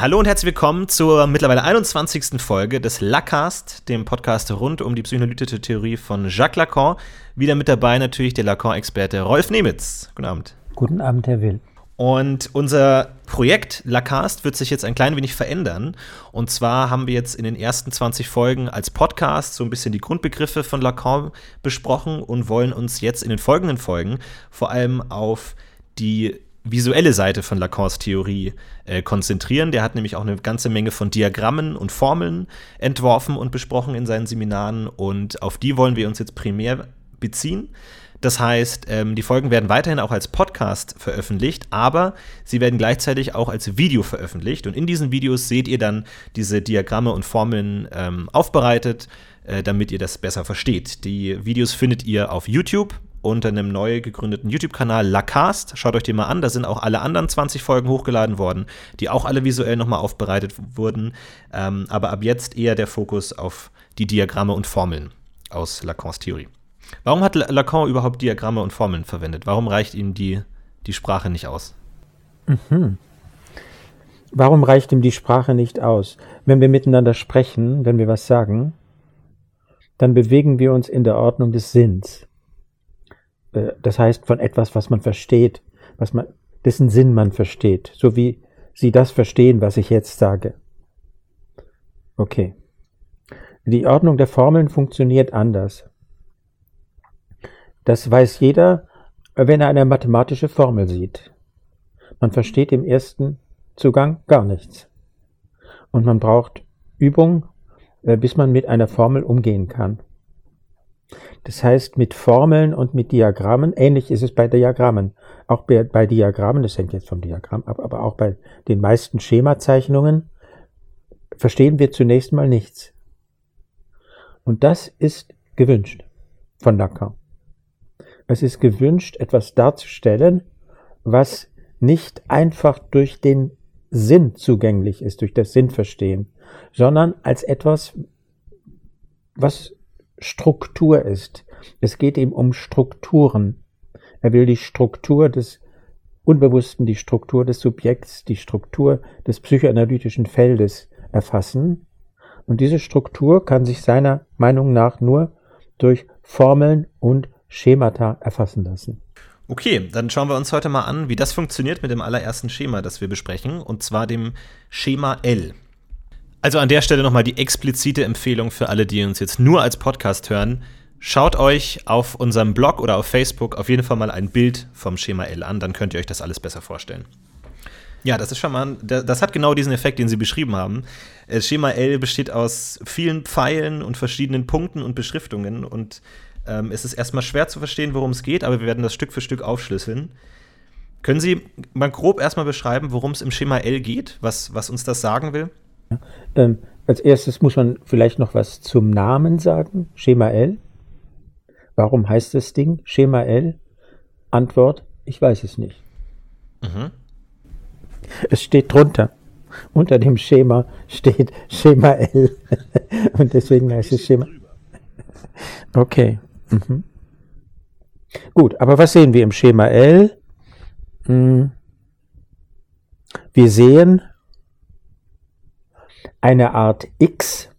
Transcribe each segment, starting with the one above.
hallo und herzlich willkommen zur mittlerweile 21. Folge des Lacast, dem Podcast rund um die psychoanalytische Theorie von Jacques Lacan. Wieder mit dabei natürlich der Lacan-Experte Rolf Nemitz. Guten Abend. Guten Abend, Herr Will. Und unser Projekt Lacast wird sich jetzt ein klein wenig verändern. Und zwar haben wir jetzt in den ersten 20 Folgen als Podcast so ein bisschen die Grundbegriffe von Lacan besprochen und wollen uns jetzt in den folgenden Folgen vor allem auf die visuelle Seite von Lacans Theorie äh, konzentrieren. Der hat nämlich auch eine ganze Menge von Diagrammen und Formeln entworfen und besprochen in seinen Seminaren und auf die wollen wir uns jetzt primär beziehen. Das heißt, ähm, die Folgen werden weiterhin auch als Podcast veröffentlicht, aber sie werden gleichzeitig auch als Video veröffentlicht. Und in diesen Videos seht ihr dann diese Diagramme und Formeln ähm, aufbereitet, äh, damit ihr das besser versteht. Die Videos findet ihr auf YouTube unter einem neu gegründeten YouTube-Kanal Lacast. Schaut euch den mal an, da sind auch alle anderen 20 Folgen hochgeladen worden, die auch alle visuell nochmal aufbereitet wurden. Ähm, aber ab jetzt eher der Fokus auf die Diagramme und Formeln aus Lacans Theorie. Warum hat Lacan überhaupt Diagramme und Formeln verwendet? Warum reicht ihm die, die Sprache nicht aus? Mhm. Warum reicht ihm die Sprache nicht aus? Wenn wir miteinander sprechen, wenn wir was sagen, dann bewegen wir uns in der Ordnung des Sinns. Äh, das heißt von etwas, was man versteht, was man, dessen Sinn man versteht, so wie Sie das verstehen, was ich jetzt sage. Okay. Die Ordnung der Formeln funktioniert anders. Das weiß jeder, wenn er eine mathematische Formel sieht. Man versteht im ersten Zugang gar nichts. Und man braucht Übung, äh, bis man mit einer Formel umgehen kann. Das heißt, mit Formeln und mit Diagrammen, ähnlich ist es bei Diagrammen. Auch bei, bei Diagrammen, das hängt jetzt vom Diagramm ab, aber auch bei den meisten Schemazeichnungen verstehen wir zunächst mal nichts. Und das ist gewünscht von Lacan. Es ist gewünscht, etwas darzustellen, was nicht einfach durch den Sinn zugänglich ist, durch das Sinnverstehen, sondern als etwas, was Struktur ist. Es geht ihm um Strukturen. Er will die Struktur des Unbewussten, die Struktur des Subjekts, die Struktur des psychoanalytischen Feldes erfassen. Und diese Struktur kann sich seiner Meinung nach nur durch Formeln und Schemata erfassen lassen. Okay, dann schauen wir uns heute mal an, wie das funktioniert mit dem allerersten Schema, das wir besprechen, und zwar dem Schema L. Also an der Stelle nochmal die explizite Empfehlung für alle, die uns jetzt nur als Podcast hören. Schaut euch auf unserem Blog oder auf Facebook auf jeden Fall mal ein Bild vom Schema L an, dann könnt ihr euch das alles besser vorstellen. Ja, das ist schon mal, das hat genau diesen Effekt, den Sie beschrieben haben. Das Schema L besteht aus vielen Pfeilen und verschiedenen Punkten und Beschriftungen und ähm, es ist erstmal schwer zu verstehen, worum es geht, aber wir werden das Stück für Stück aufschlüsseln. Können Sie mal grob erstmal beschreiben, worum es im Schema L geht, was, was uns das sagen will? Ähm, als erstes muss man vielleicht noch was zum Namen sagen. Schema L. Warum heißt das Ding Schema L? Antwort, ich weiß es nicht. Mhm. Es steht drunter. Unter dem Schema steht Schema L. Und deswegen heißt es Schema. Okay. Mhm. Gut, aber was sehen wir im Schema L? Hm. Wir sehen eine Art X.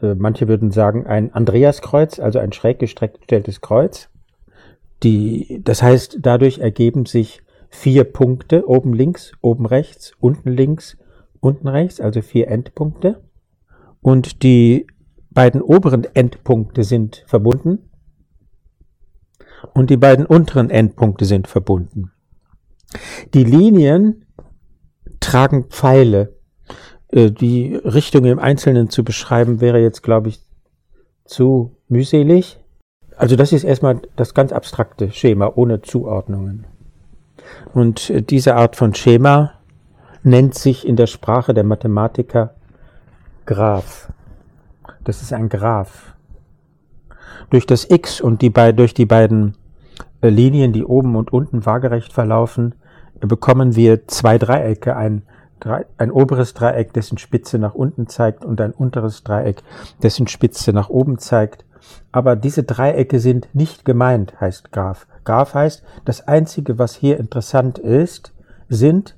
Äh, manche würden sagen ein Andreaskreuz, also ein schräg gestelltes Kreuz. Die, das heißt, dadurch ergeben sich vier Punkte, oben links, oben rechts, unten links, unten rechts, also vier Endpunkte. Und die beiden oberen Endpunkte sind verbunden und die beiden unteren Endpunkte sind verbunden. Die Linien tragen Pfeile. Äh, die Richtung im Einzelnen zu beschreiben, wäre jetzt, glaube ich, zu mühselig. Also das ist erstmal das ganz abstrakte Schema ohne Zuordnungen. Und äh, diese Art von Schema nennt sich in der Sprache der Mathematiker Graph. Das ist ein Graph. Durch das X und die durch die beiden äh, Linien, die oben und unten waagerecht verlaufen, bekommen wir zwei Dreiecke, ein ein oberes Dreieck, dessen Spitze nach unten zeigt und ein unteres Dreieck, dessen Spitze nach oben zeigt. Aber diese Dreiecke sind nicht gemeint, heißt Graph. Graph heißt, das Einzige, was hier interessant ist, sind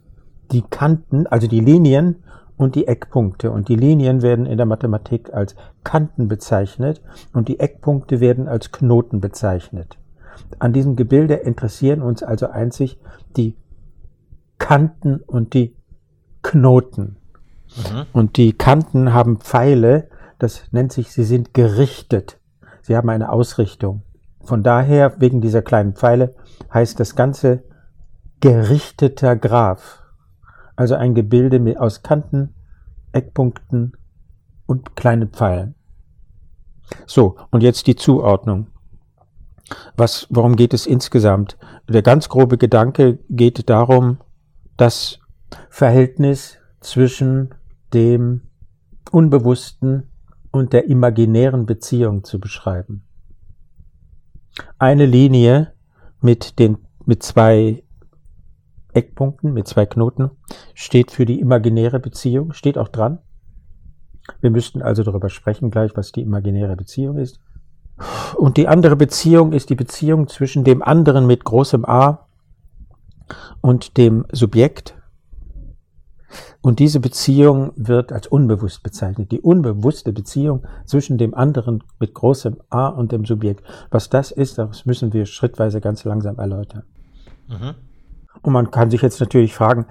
die Kanten, also die Linien und die Eckpunkte. Und die Linien werden in der Mathematik als Kanten bezeichnet und die Eckpunkte werden als Knoten bezeichnet. An diesem Gebilde interessieren uns also einzig die Kanten und die Knoten. Mhm. Und die Kanten haben Pfeile, das nennt sich, sie sind gerichtet. Sie haben eine Ausrichtung. Von daher, wegen dieser kleinen Pfeile, heißt das Ganze gerichteter Graph. Also ein Gebilde mit, aus Kanten, Eckpunkten und kleinen Pfeilen. So, und jetzt die Zuordnung. Was, worum geht es insgesamt? Der ganz grobe Gedanke geht darum, das Verhältnis zwischen dem Unbewussten und der imaginären Beziehung zu beschreiben. Eine Linie mit den, mit zwei Eckpunkten, mit zwei Knoten, steht für die imaginäre Beziehung, steht auch dran. Wir müssten also darüber sprechen gleich, was die imaginäre Beziehung ist. Und die andere Beziehung ist die Beziehung zwischen dem anderen mit großem A und dem Subjekt. Und diese Beziehung wird als unbewusst bezeichnet. Die unbewusste Beziehung zwischen dem anderen mit großem A und dem Subjekt. Was das ist, das müssen wir schrittweise ganz langsam erläutern. Mhm. Und man kann sich jetzt natürlich fragen,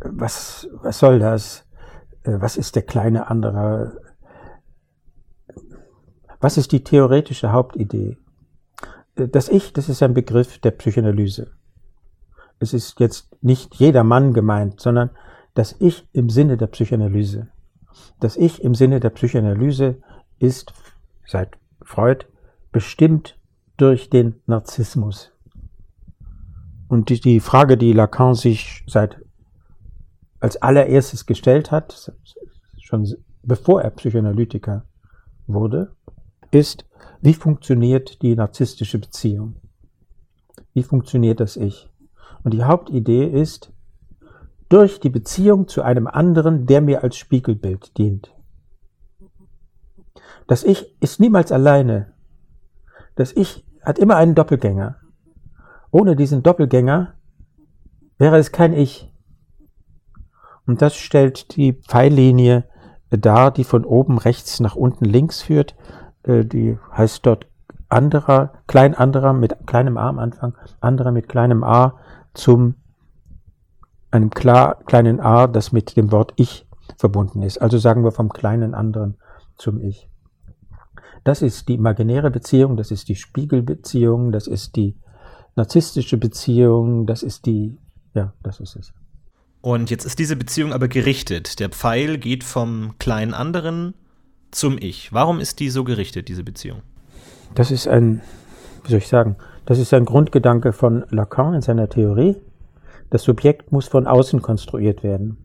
was, was soll das? Äh, was ist der kleine andere? Was ist die theoretische Hauptidee? Äh, das Ich, das ist ein Begriff der Psychoanalyse. Es ist jetzt nicht jeder Mann gemeint, sondern das Ich im Sinne der Psychoanalyse. Das Ich im Sinne der Psychoanalyse ist seit Freud bestimmt durch den Narzissmus. Und die, die Frage, die Lacan sich seit als allererstes gestellt hat, schon bevor er Psychoanalytiker wurde, ist, wie funktioniert die narzisstische Beziehung? Wie funktioniert das Ich? Und die Hauptidee ist, durch die Beziehung zu einem anderen, der mir als Spiegelbild dient. Das Ich ist niemals alleine. Das Ich hat immer einen Doppelgänger. Ohne diesen Doppelgänger wäre es kein Ich. Und das stellt die Pfeillinie dar, die von oben rechts nach unten links führt. Äh, die heißt dort anderer, klein anderer mit kleinem A am Anfang, anderer mit kleinem A zum einem klar, kleinen A, das mit dem Wort Ich verbunden ist. Also sagen wir vom kleinen anderen zum Ich. Das ist die imaginäre Beziehung, das ist die Spiegelbeziehung, das ist die narzisstische Beziehung, das ist die, ja, das ist es. Und jetzt ist diese Beziehung aber gerichtet. Der Pfeil geht vom kleinen anderen zum Ich. Warum ist die so gerichtet, diese Beziehung? Das ist ein, wie soll ich sagen, das ist ein Grundgedanke von Lacan in seiner Theorie. Das Subjekt muss von außen konstruiert werden.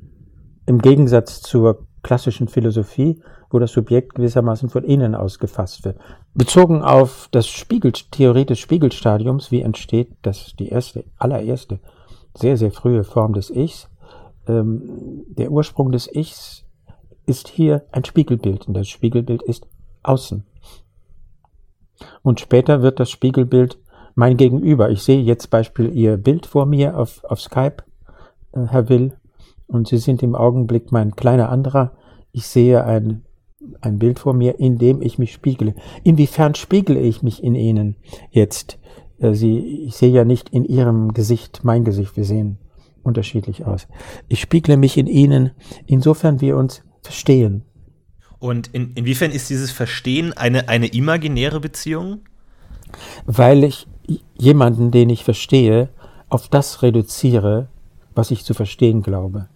Im Gegensatz zur klassischen Philosophie, wo das Subjekt gewissermaßen von innen aus gefasst wird. Bezogen auf das Spiegel, Theorie des Spiegelstadiums, wie entsteht das die erste, allererste, sehr, sehr frühe Form des Ichs. Ähm, der Ursprung des Ichs ist hier ein Spiegelbild und das Spiegelbild ist außen. Und später wird das Spiegelbild mein Gegenüber. Ich sehe jetzt Beispiel Ihr Bild vor mir auf, auf Skype, äh, Herr Will, und Sie sind im Augenblick mein kleiner anderer. Ich sehe ein ein Bild vor mir, in dem ich mich spiegle. Inwiefern spiegle ich mich in Ihnen jetzt? Äh, Sie, ich sehe ja nicht in Ihrem Gesicht mein Gesicht, wir sehen unterschiedlich aus. Ich spiegle mich in Ihnen, insofern wir uns verstehen. Und in, inwiefern ist dieses Verstehen eine, eine imaginäre Beziehung? Weil ich jemanden, den ich verstehe, auf das reduziere, was ich zu verstehen glaube.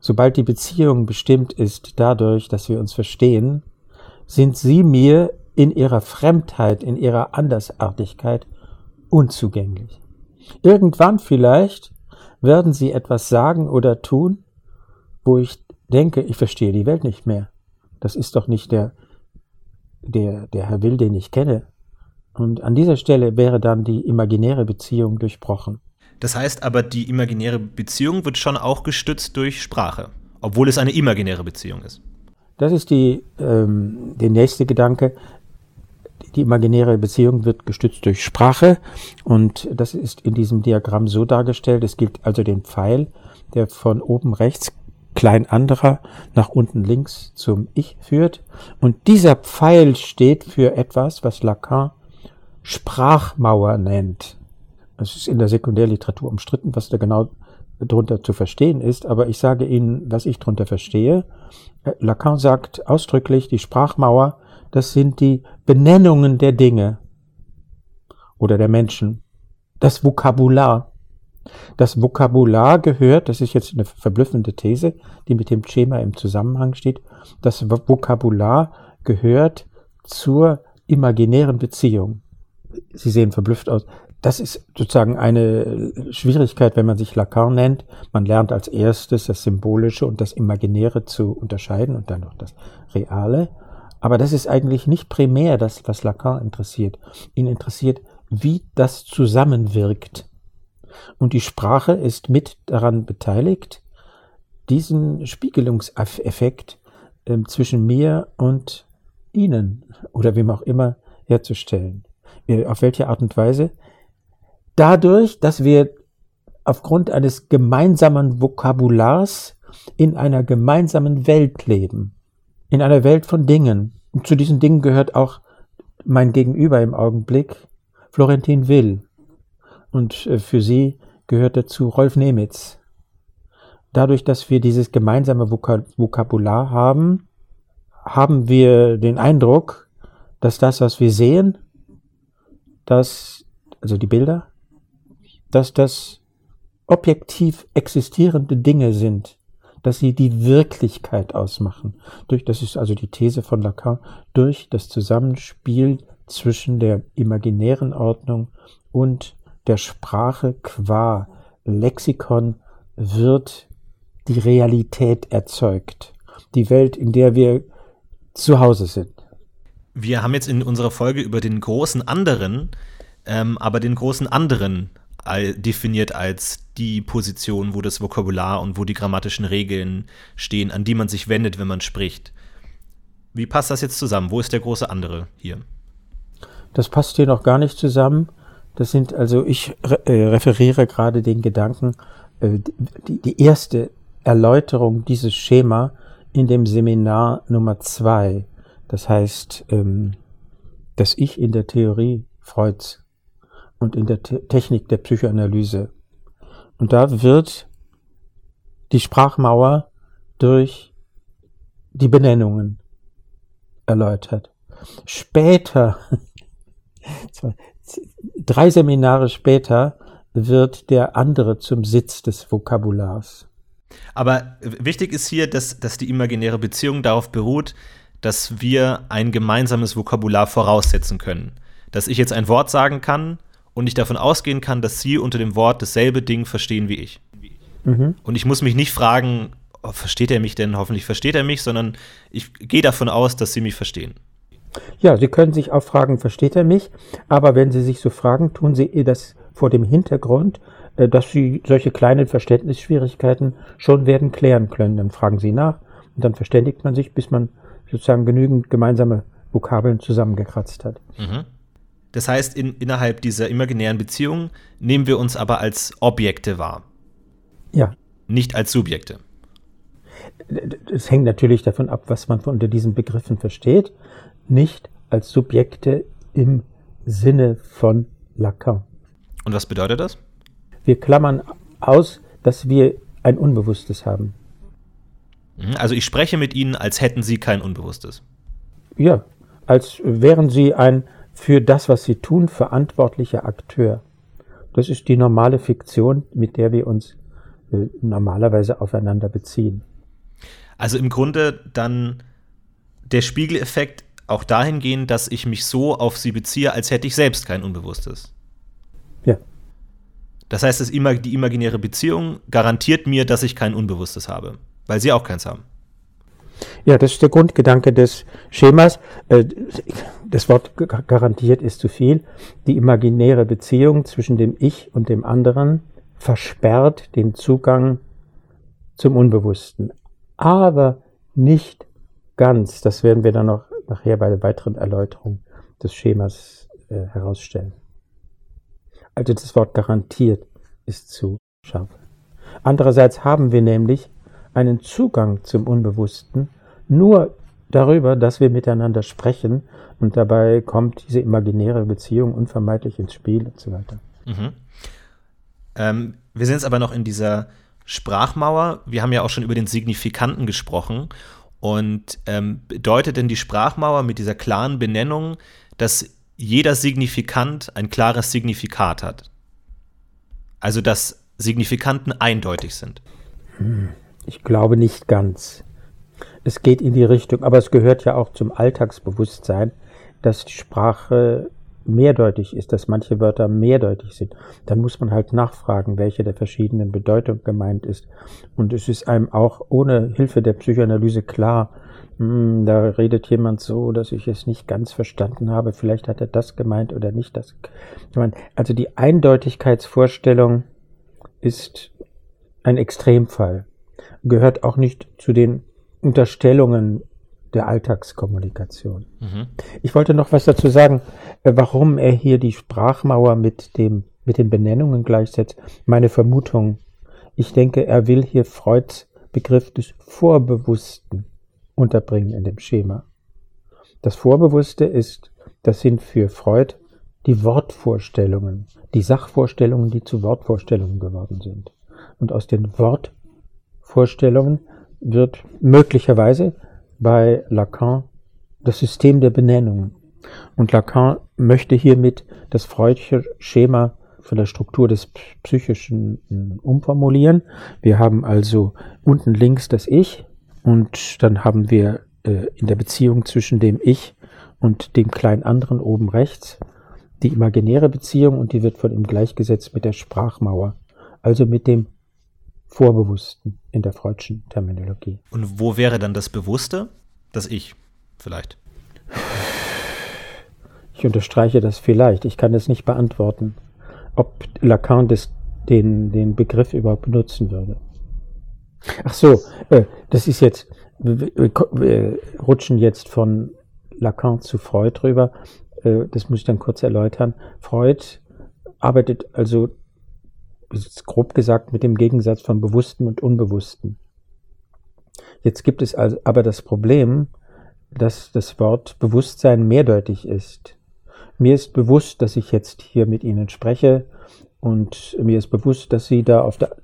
Sobald die Beziehung bestimmt ist dadurch, dass wir uns verstehen, sind sie mir in ihrer Fremdheit, in ihrer Andersartigkeit unzugänglich. Irgendwann vielleicht werden sie etwas sagen oder tun, wo ich denke, ich verstehe die Welt nicht mehr. Das ist doch nicht der, der, der Herr Will, den ich kenne. Und an dieser Stelle wäre dann die imaginäre Beziehung durchbrochen. Das heißt aber, die imaginäre Beziehung wird schon auch gestützt durch Sprache, obwohl es eine imaginäre Beziehung ist. Das ist die, ähm, der nächste Gedanke. Die imaginäre Beziehung wird gestützt durch Sprache und das ist in diesem Diagramm so dargestellt. Es gilt also den Pfeil, der von oben rechts klein anderer nach unten links zum Ich führt. Und dieser Pfeil steht für etwas, was Lacan Sprachmauer nennt. Es ist in der Sekundärliteratur umstritten, was da genau drunter zu verstehen ist, aber ich sage Ihnen, was ich drunter verstehe. Lacan sagt ausdrücklich, die Sprachmauer, das sind die Benennungen der Dinge oder der Menschen, das Vokabular. Das Vokabular gehört, das ist jetzt eine verblüffende These, die mit dem Schema im Zusammenhang steht, das Vokabular gehört zur imaginären Beziehung. Sie sehen verblüfft aus. Das ist sozusagen eine Schwierigkeit, wenn man sich Lacan nennt. Man lernt als erstes das Symbolische und das Imaginäre zu unterscheiden und dann noch das Reale. Aber das ist eigentlich nicht primär das, was Lacan interessiert. Ihn interessiert, wie das zusammenwirkt. Und die Sprache ist mit daran beteiligt, diesen Spiegelungseffekt äh, zwischen mir und Ihnen oder wem auch immer herzustellen. Äh, auf welche Art und Weise? Dadurch, dass wir aufgrund eines gemeinsamen Vokabulars in einer gemeinsamen Welt leben. In einer Welt von Dingen. Und zu diesen Dingen gehört auch mein Gegenüber im Augenblick, Florentin Will. Und äh, für sie gehört dazu Rolf Nemitz. Dadurch, dass wir dieses gemeinsame Vokabular haben, haben wir den Eindruck, dass das, was wir sehen, dass, also die Bilder, dass das objektiv existierende Dinge sind, dass sie die Wirklichkeit ausmachen. Durch, das ist also die These von Lacan, durch das Zusammenspiel zwischen der imaginären Ordnung und der Sprache qua Lexikon wird die Realität erzeugt. Die Welt, in der wir zu Hause sind. Wir haben jetzt in unserer Folge über den großen anderen, ähm, aber den großen anderen definiert als die Position, wo das Vokabular und wo die grammatischen Regeln stehen, an die man sich wendet, wenn man spricht. Wie passt das jetzt zusammen? Wo ist der große andere hier? Das passt hier noch gar nicht zusammen. Das sind also, ich äh, referiere gerade den Gedanken, äh, die, die erste Erläuterung dieses Schema in dem Seminar Nummer zwei. Das heißt, ähm, das Ich in der Theorie Freuds und in der Te Technik der Psychoanalyse. Und da wird die Sprachmauer durch die Benennungen erläutert. Später, drei Seminare später, wird der andere zum Sitz des Vokabulars. Aber wichtig ist hier, dass, dass die imaginäre Beziehung darauf beruht, dass wir ein gemeinsames Vokabular voraussetzen können. Dass ich jetzt ein Wort sagen kann und ich davon ausgehen kann, dass Sie unter dem Wort dasselbe Ding verstehen wie ich. Mhm. Und ich muss mich nicht fragen, oh, versteht er mich denn? Hoffentlich versteht er mich, sondern ich gehe davon aus, dass Sie mich verstehen. Ja, Sie können sich auch fragen, versteht er mich? Aber wenn Sie sich so fragen, tun Sie das vor dem Hintergrund, äh, dass Sie solche kleinen Verständnisschwierigkeiten schon werden klären können. Dann fragen Sie nach und dann verständigt man sich, bis man sozusagen genügend gemeinsame Vokabeln zusammengekratzt hat. Mhm. Das heißt, in, innerhalb dieser imaginären Beziehung nehmen wir uns aber als Objekte wahr. Ja. Nicht als Subjekte. Es hängt natürlich davon ab, was man unter diesen Begriffen versteht. Nicht als Subjekte im Sinne von Lacan. Und was bedeutet das? Wir klammern aus, dass wir ein Unbewusstes haben. Mhm, also ich spreche mit Ihnen, als hätten Sie kein Unbewusstes. Ja, als wären Sie ein für das, was Sie tun, verantwortlicher Akteur. Das ist die normale Fiktion, mit der wir uns äh, normalerweise aufeinander beziehen. Also im Grunde dann der Spiegeleffekt auch dahingehend, dass ich mich so auf Sie beziehe, als hätte ich selbst kein Unbewusstes. Ja. Das heißt, die imaginäre Beziehung garantiert mir, dass ich kein Unbewusstes habe, weil Sie auch keins haben. Ja, das ist der Grundgedanke des Schemas. Äh, das Wort garantiert ist zu viel. Die imaginäre Beziehung zwischen dem Ich und dem anderen versperrt den Zugang zum Unbewussten. Aber nicht ganz. Das werden wir dann noch nachher bei der weiteren Erläuterung des Schemas äh, herausstellen. Also das Wort garantiert ist zu scharf. Andererseits haben wir nämlich einen Zugang zum Unbewussten nur darüber, dass wir miteinander sprechen und dabei kommt diese imaginäre Beziehung unvermeidlich ins Spiel und so weiter. Mhm. Ähm, wir sind jetzt aber noch in dieser Sprachmauer. Wir haben ja auch schon über den Signifikanten gesprochen. Und ähm, bedeutet denn die Sprachmauer mit dieser klaren Benennung, dass jeder Signifikant ein klares Signifikat hat? Also dass Signifikanten eindeutig sind? Hm, ich glaube nicht ganz. Es geht in die Richtung, aber es gehört ja auch zum Alltagsbewusstsein, dass die Sprache mehrdeutig ist, dass manche Wörter mehrdeutig sind, dann muss man halt nachfragen, welche der verschiedenen Bedeutung gemeint ist. Und es ist einem auch ohne Hilfe der Psychoanalyse klar, hm, da redet jemand so, dass ich es nicht ganz verstanden habe. Vielleicht hat er das gemeint oder nicht das. gemeint. Also die Eindeutigkeitsvorstellung ist ein Extremfall, gehört auch nicht zu den Unterstellungen der Alltagskommunikation. Mhm. Ich wollte noch was dazu sagen, äh, warum er hier die Sprachmauer mit dem mit den Benennungen gleichsetzt. Meine Vermutung, ich denke, er will hier Freuds Begriff des Vorbewussten unterbringen in dem Schema. Das Vorbewusste ist, das sind für Freud die Wortvorstellungen, die Sachvorstellungen, die zu Wortvorstellungen geworden sind. Und aus den Wortvorstellungen wird möglicherweise bei Lacan das System der Benennungen. Und Lacan möchte hiermit das freudische Schema von der Struktur des Psychischen hm, umformulieren. Wir haben also unten links das Ich und dann haben wir äh, in der Beziehung zwischen dem Ich und dem kleinen anderen oben rechts die imaginäre Beziehung und die wird von ihm gleichgesetzt mit der Sprachmauer, also mit dem Vorbewussten in der Freudschen Terminologie. Und wo wäre dann das Bewusste? Das Ich, vielleicht. Ich unterstreiche das vielleicht. Ich kann es nicht beantworten, ob Lacan des, den, den Begriff überhaupt benutzen würde. Ach so, äh, das ist jetzt, wir rutschen jetzt von Lacan zu Freud rüber. Äh, das muss ich dann kurz erläutern. Freud arbeitet also grob gesagt mit dem Gegensatz von Bewussten und Unbewussten. Jetzt gibt es also aber das Problem, dass das Wort Bewusstsein mehrdeutig ist. Mir ist bewusst, dass ich jetzt hier mit Ihnen spreche und mir ist bewusst, dass Sie da auf der,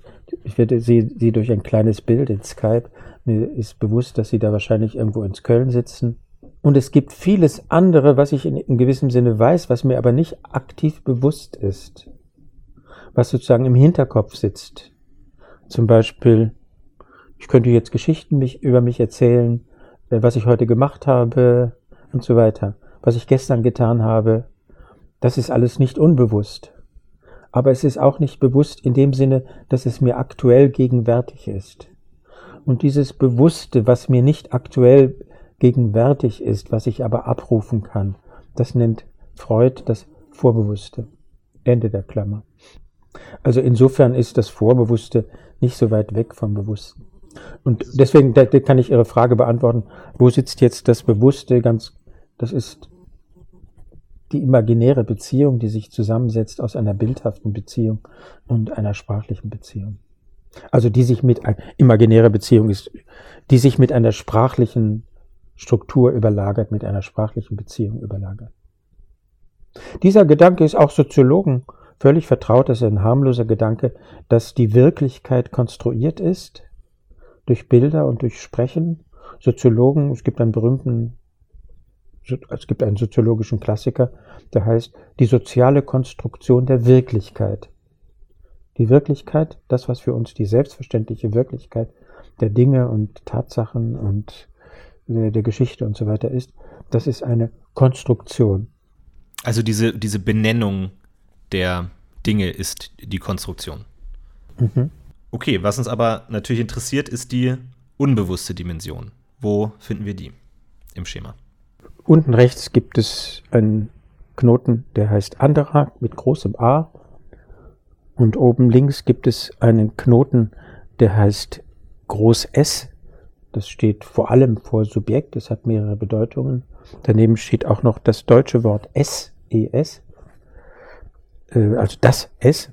ich werde Sie, Sie durch ein kleines Bild in Skype, mir ist bewusst, dass Sie da wahrscheinlich irgendwo ins Köln sitzen. Und es gibt vieles andere, was ich in, in gewissem Sinne weiß, was mir aber nicht aktiv bewusst ist was sozusagen im Hinterkopf sitzt. Zum Beispiel, ich könnte jetzt Geschichten mich, über mich erzählen, äh, was ich heute gemacht habe und so weiter, was ich gestern getan habe. Das ist alles nicht unbewusst. Aber es ist auch nicht bewusst in dem Sinne, dass es mir aktuell gegenwärtig ist. Und dieses Bewusste, was mir nicht aktuell gegenwärtig ist, was ich aber abrufen kann, das nennt Freud das Vorbewusste. Ende der Klammer. Also insofern ist das Vorbewusste nicht so weit weg vom Bewussten. Und deswegen da, da kann ich Ihre Frage beantworten, wo sitzt jetzt das Bewusste ganz, das ist die imaginäre Beziehung, die sich zusammensetzt aus einer bildhaften Beziehung und einer sprachlichen Beziehung. Also die sich mit, imaginäre Beziehung ist, die sich mit einer sprachlichen Struktur überlagert, mit einer sprachlichen Beziehung überlagert. Dieser Gedanke ist auch Soziologen völlig vertraut, das ist ein harmloser Gedanke, dass die Wirklichkeit konstruiert ist durch Bilder und durch Sprechen. Soziologen, es gibt einen berühmten, es gibt einen soziologischen Klassiker, der heißt die soziale Konstruktion der Wirklichkeit. Die Wirklichkeit, das, was für uns die selbstverständliche Wirklichkeit der Dinge und Tatsachen und der Geschichte und so weiter ist, das ist eine Konstruktion. Also diese, diese Benennung der Dinge ist die Konstruktion. Mhm. Okay, was uns aber natürlich interessiert, ist die unbewusste Dimension. Wo finden wir die im Schema? Unten rechts gibt es einen Knoten, der heißt anderer mit großem A. Und oben links gibt es einen Knoten, der heißt groß S. Das steht vor allem vor Subjekt, es hat mehrere Bedeutungen. Daneben steht auch noch das deutsche Wort S, ES äh, also das S.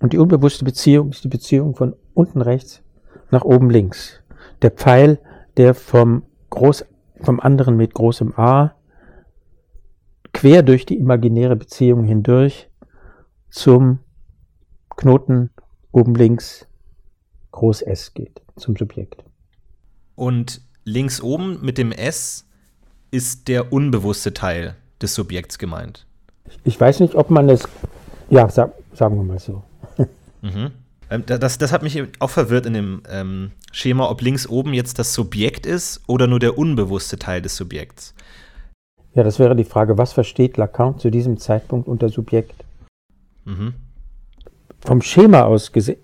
Und die unbewusste Beziehung ist die Beziehung von unten rechts nach oben links. Der Pfeil, der vom, Groß, vom anderen mit großem A quer durch die imaginäre Beziehung hindurch zum Knoten oben links groß S geht, zum Subjekt. Und links oben mit dem S ist der unbewusste Teil des Subjekts gemeint. Ich weiß nicht, ob man es, ja, sag, sagen wir mal so. Mhm. Ähm, das, das hat mich auch verwirrt in dem ähm, Schema, ob links oben jetzt das Subjekt ist oder nur der unbewusste Teil des Subjekts. Ja, das wäre die Frage, was versteht Lacan zu diesem Zeitpunkt unter Subjekt? Mhm. Vom Schema aus gesehen,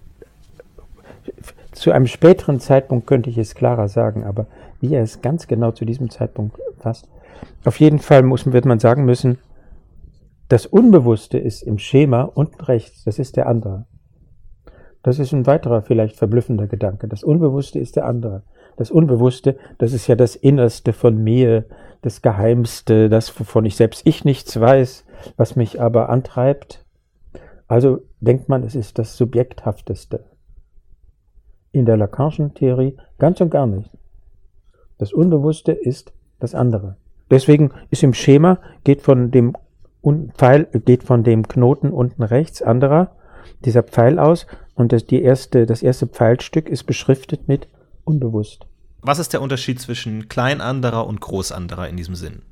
zu einem späteren Zeitpunkt könnte ich es klarer sagen, aber wie er es ganz genau zu diesem Zeitpunkt fasst. Auf jeden Fall muss, wird man sagen müssen, das Unbewusste ist im Schema unten rechts, das ist der andere. Das ist ein weiterer vielleicht verblüffender Gedanke. Das Unbewusste ist der andere. Das Unbewusste, das ist ja das Innerste von mir, das Geheimste, das, wovon ich selbst ich nichts weiß, was mich aber antreibt. Also denkt man, es ist das Subjekthafteste. In der Lacanischen Theorie ganz und gar nicht. Das Unbewusste ist das andere. Deswegen ist im Schema, geht von dem Pfeil geht von dem Knoten unten rechts, anderer, dieser Pfeil aus und das, die erste, das erste Pfeilstück ist beschriftet mit unbewusst. Was ist der Unterschied zwischen klein anderer und groß anderer in diesem Sinn?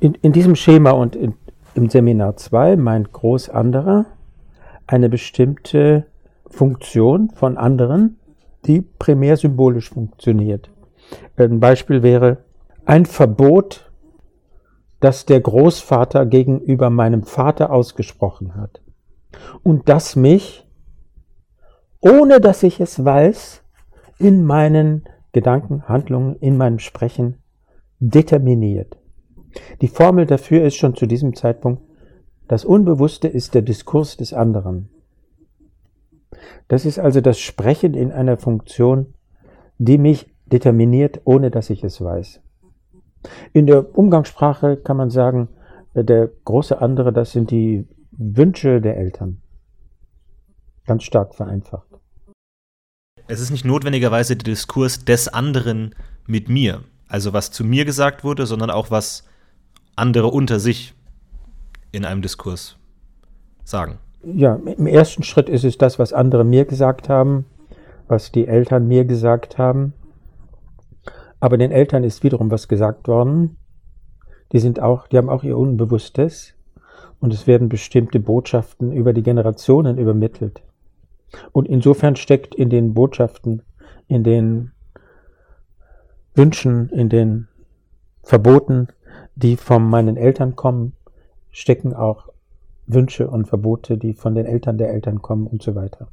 In, in diesem Schema und in, im Seminar 2 meint groß anderer eine bestimmte Funktion von anderen, die primär symbolisch funktioniert. Ein Beispiel wäre ein Verbot das der Großvater gegenüber meinem Vater ausgesprochen hat. Und das mich, ohne dass ich es weiß, in meinen Gedanken, Handlungen, in meinem Sprechen determiniert. Die Formel dafür ist schon zu diesem Zeitpunkt, das Unbewusste ist der Diskurs des anderen. Das ist also das Sprechen in einer Funktion, die mich determiniert, ohne dass ich es weiß. In der Umgangssprache kann man sagen, äh, der große andere, das sind die Wünsche der Eltern. Ganz stark vereinfacht. Es ist nicht notwendigerweise der Diskurs des anderen mit mir, also was zu mir gesagt wurde, sondern auch was andere unter sich in einem Diskurs sagen. Ja, im ersten Schritt ist es das, was andere mir gesagt haben, was die Eltern mir gesagt haben. Aber den Eltern ist wiederum was gesagt worden. Die sind auch, die haben auch ihr Unbewusstes. Und es werden bestimmte Botschaften über die Generationen übermittelt. Und insofern steckt in den Botschaften, in den Wünschen, in den Verboten, die von meinen Eltern kommen, stecken auch Wünsche und Verbote, die von den Eltern der Eltern kommen und so weiter.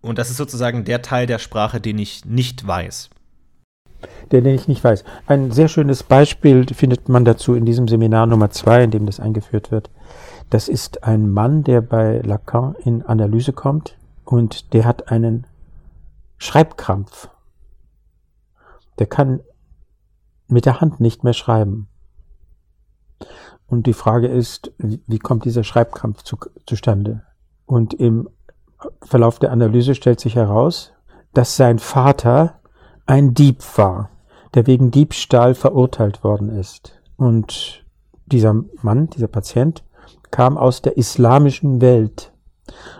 Und das ist sozusagen der Teil der Sprache, den ich nicht weiß den ich nicht weiß. Ein sehr schönes Beispiel findet man dazu in diesem Seminar Nummer zwei, in dem das eingeführt wird. Das ist ein Mann, der bei Lacan in Analyse kommt und der hat einen Schreibkrampf. Der kann mit der Hand nicht mehr schreiben. Und die Frage ist, wie kommt dieser Schreibkrampf zu, zustande? Und im Verlauf der Analyse stellt sich heraus, dass sein Vater ein Dieb war, der wegen Diebstahl verurteilt worden ist. Und dieser Mann, dieser Patient, kam aus der islamischen Welt.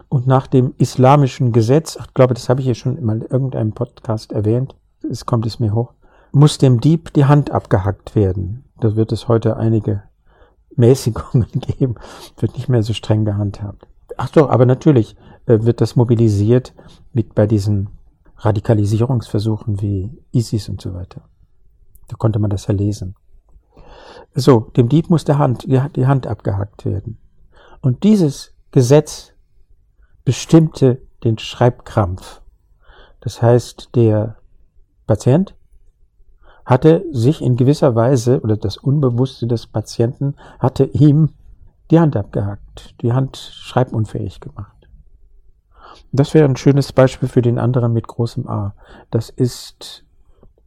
Und nach dem islamischen Gesetz, ich glaube, das habe ich ja schon mal in irgendeinem Podcast erwähnt, es kommt es mir hoch, muss dem Dieb die Hand abgehackt werden. Da wird es heute einige Mäßigungen geben, wird nicht mehr so streng gehandhabt. Ach doch, aber natürlich äh, wird das mobilisiert mit bei diesen Radikalisierungsversuchen wie ISIS und so weiter. Da konnte man das ja lesen. So, dem Dieb muss der Hand, die Hand abgehackt werden. Und dieses Gesetz bestimmte den Schreibkrampf. Das heißt, der Patient hatte sich in gewisser Weise, oder das Unbewusste des Patienten, hatte ihm die Hand abgehackt, die Hand schreibunfähig gemacht. Das wäre ein schönes Beispiel für den anderen mit großem A. Das ist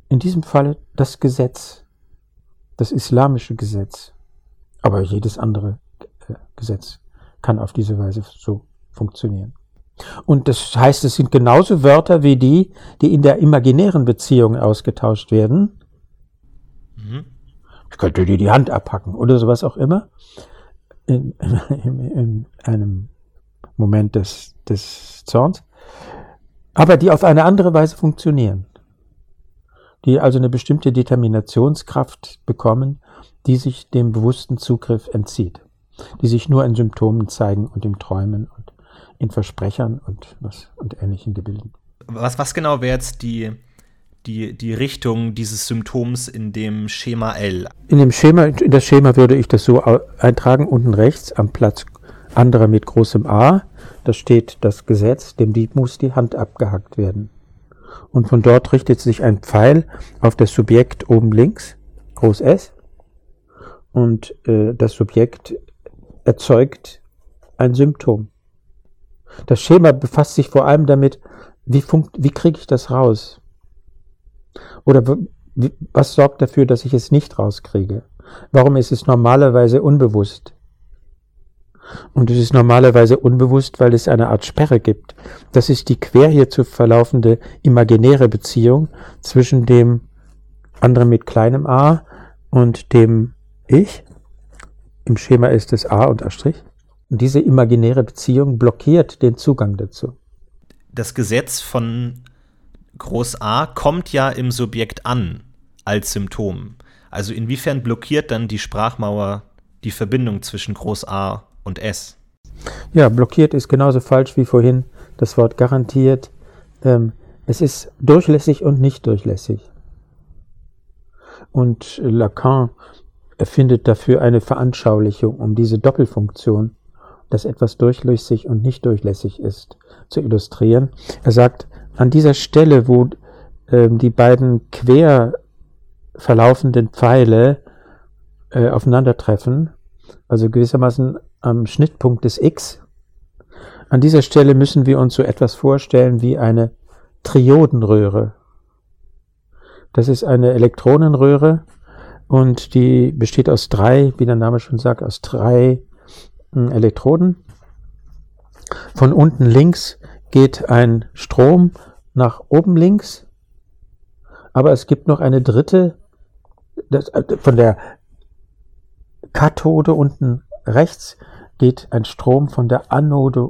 in diesem Fall das Gesetz, das islamische Gesetz. Aber jedes andere äh, Gesetz kann auf diese Weise so funktionieren. Und das heißt, es sind genauso Wörter wie die, die in der imaginären Beziehung ausgetauscht werden. Mhm. Ich könnte dir die Hand abhacken oder sowas auch immer. In, in, in einem Moment des, des Zorns. Aber die auf eine andere Weise funktionieren. Die also eine bestimmte Determinationskraft bekommen, die sich dem bewussten Zugriff entzieht. Die sich nur in Symptomen zeigen und im Träumen und in Versprechern und, was, und ähnlichen Gebilden. Was, was genau wäre jetzt die, die, die Richtung dieses Symptoms in dem Schema L? In dem Schema, in das Schema würde ich das so eintragen, unten rechts am Platz anderer mit großem A, da steht das Gesetz, dem Dieb muss die Hand abgehackt werden. Und von dort richtet sich ein Pfeil auf das Subjekt oben links, groß S, und äh, das Subjekt erzeugt ein Symptom. Das Schema befasst sich vor allem damit, wie, wie kriege ich das raus? Oder was sorgt dafür, dass ich es nicht rauskriege? Warum ist es normalerweise unbewusst? Und es ist normalerweise unbewusst, weil es eine Art Sperre gibt. Das ist die quer hierzu verlaufende imaginäre Beziehung zwischen dem anderen mit kleinem a und dem Ich. Im Schema ist es a und a'. Und diese imaginäre Beziehung blockiert den Zugang dazu. Das Gesetz von Groß A kommt ja im Subjekt an als Symptom. Also inwiefern blockiert dann die Sprachmauer die Verbindung zwischen Groß A und S? Ja, blockiert ist genauso falsch wie vorhin das Wort garantiert. Ähm, es ist durchlässig und nicht durchlässig. Und Lacan erfindet dafür eine Veranschaulichung, um diese Doppelfunktion dass etwas durchlässig und nicht durchlässig ist, zu illustrieren. Er sagt, an dieser Stelle, wo äh, die beiden quer verlaufenden Pfeile äh, aufeinandertreffen, also gewissermaßen am Schnittpunkt des X, an dieser Stelle müssen wir uns so etwas vorstellen wie eine Triodenröhre. Das ist eine Elektronenröhre und die besteht aus drei, wie der Name schon sagt, aus drei Elektroden. Von unten links geht ein Strom nach oben links, aber es gibt noch eine dritte, das, äh, von der Kathode unten rechts geht ein Strom von der Anode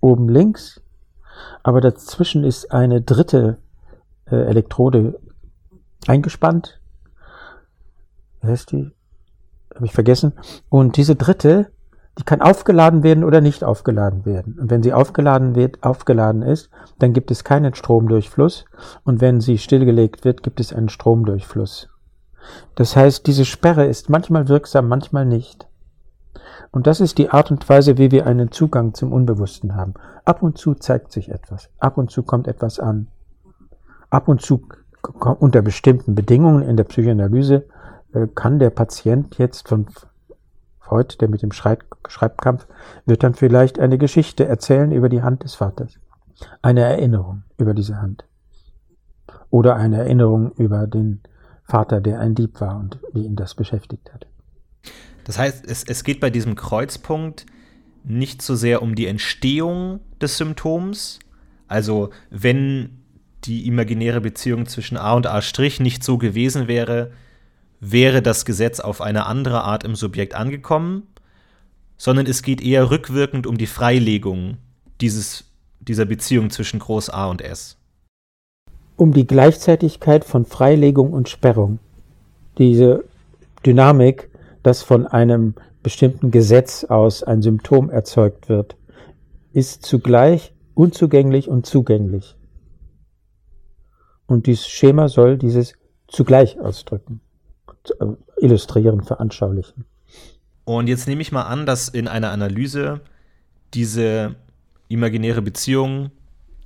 oben links, aber dazwischen ist eine dritte äh, Elektrode eingespannt. Wie heißt die? Habe ich vergessen. Und diese dritte die kann aufgeladen werden oder nicht aufgeladen werden. Und wenn sie aufgeladen wird, aufgeladen ist, dann gibt es keinen Stromdurchfluss. Und wenn sie stillgelegt wird, gibt es einen Stromdurchfluss. Das heißt, diese Sperre ist manchmal wirksam, manchmal nicht. Und das ist die Art und Weise, wie wir einen Zugang zum Unbewussten haben. Ab und zu zeigt sich etwas. Ab und zu kommt etwas an. Ab und zu unter bestimmten Bedingungen in der Psychoanalyse äh, kann der Patient jetzt von Freud, der mit dem Schreib Schreibkampf, wird dann vielleicht eine Geschichte erzählen über die Hand des Vaters. Eine Erinnerung über diese Hand. Oder eine Erinnerung über den Vater, der ein Dieb war und wie ihn das beschäftigt hat. Das heißt, es, es geht bei diesem Kreuzpunkt nicht so sehr um die Entstehung des Symptoms. Also wenn die imaginäre Beziehung zwischen A und A' nicht so gewesen wäre, wäre das Gesetz auf eine andere Art im Subjekt angekommen, sondern es geht eher rückwirkend um die Freilegung dieses, dieser Beziehung zwischen Groß A und S. Um die Gleichzeitigkeit von Freilegung und Sperrung. Diese Dynamik, dass von einem bestimmten Gesetz aus ein Symptom erzeugt wird, ist zugleich unzugänglich und zugänglich. Und dieses Schema soll dieses zugleich ausdrücken. Äh, illustrieren, veranschaulichen. Und jetzt nehme ich mal an, dass in einer Analyse diese imaginäre Beziehung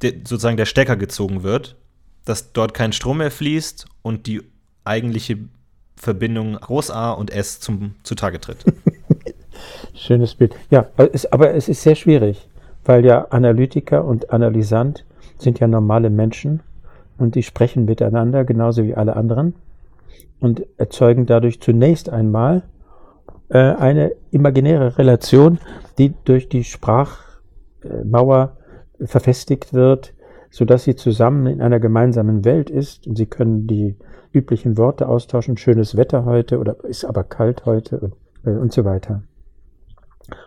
sozusagen der Stecker gezogen wird, dass dort kein Strom mehr fließt und die eigentliche Verbindung Groß A und S zum, zutage tritt. Schönes Bild. Ja, es, aber es ist sehr schwierig, weil ja Analytiker und Analysant sind ja normale Menschen und die sprechen miteinander genauso wie alle anderen und erzeugen dadurch zunächst einmal äh, eine imaginäre Relation, die durch die Sprachmauer verfestigt wird, so dass sie zusammen in einer gemeinsamen Welt ist und sie können die üblichen Worte austauschen, schönes Wetter heute oder ist aber kalt heute und, äh, und so weiter.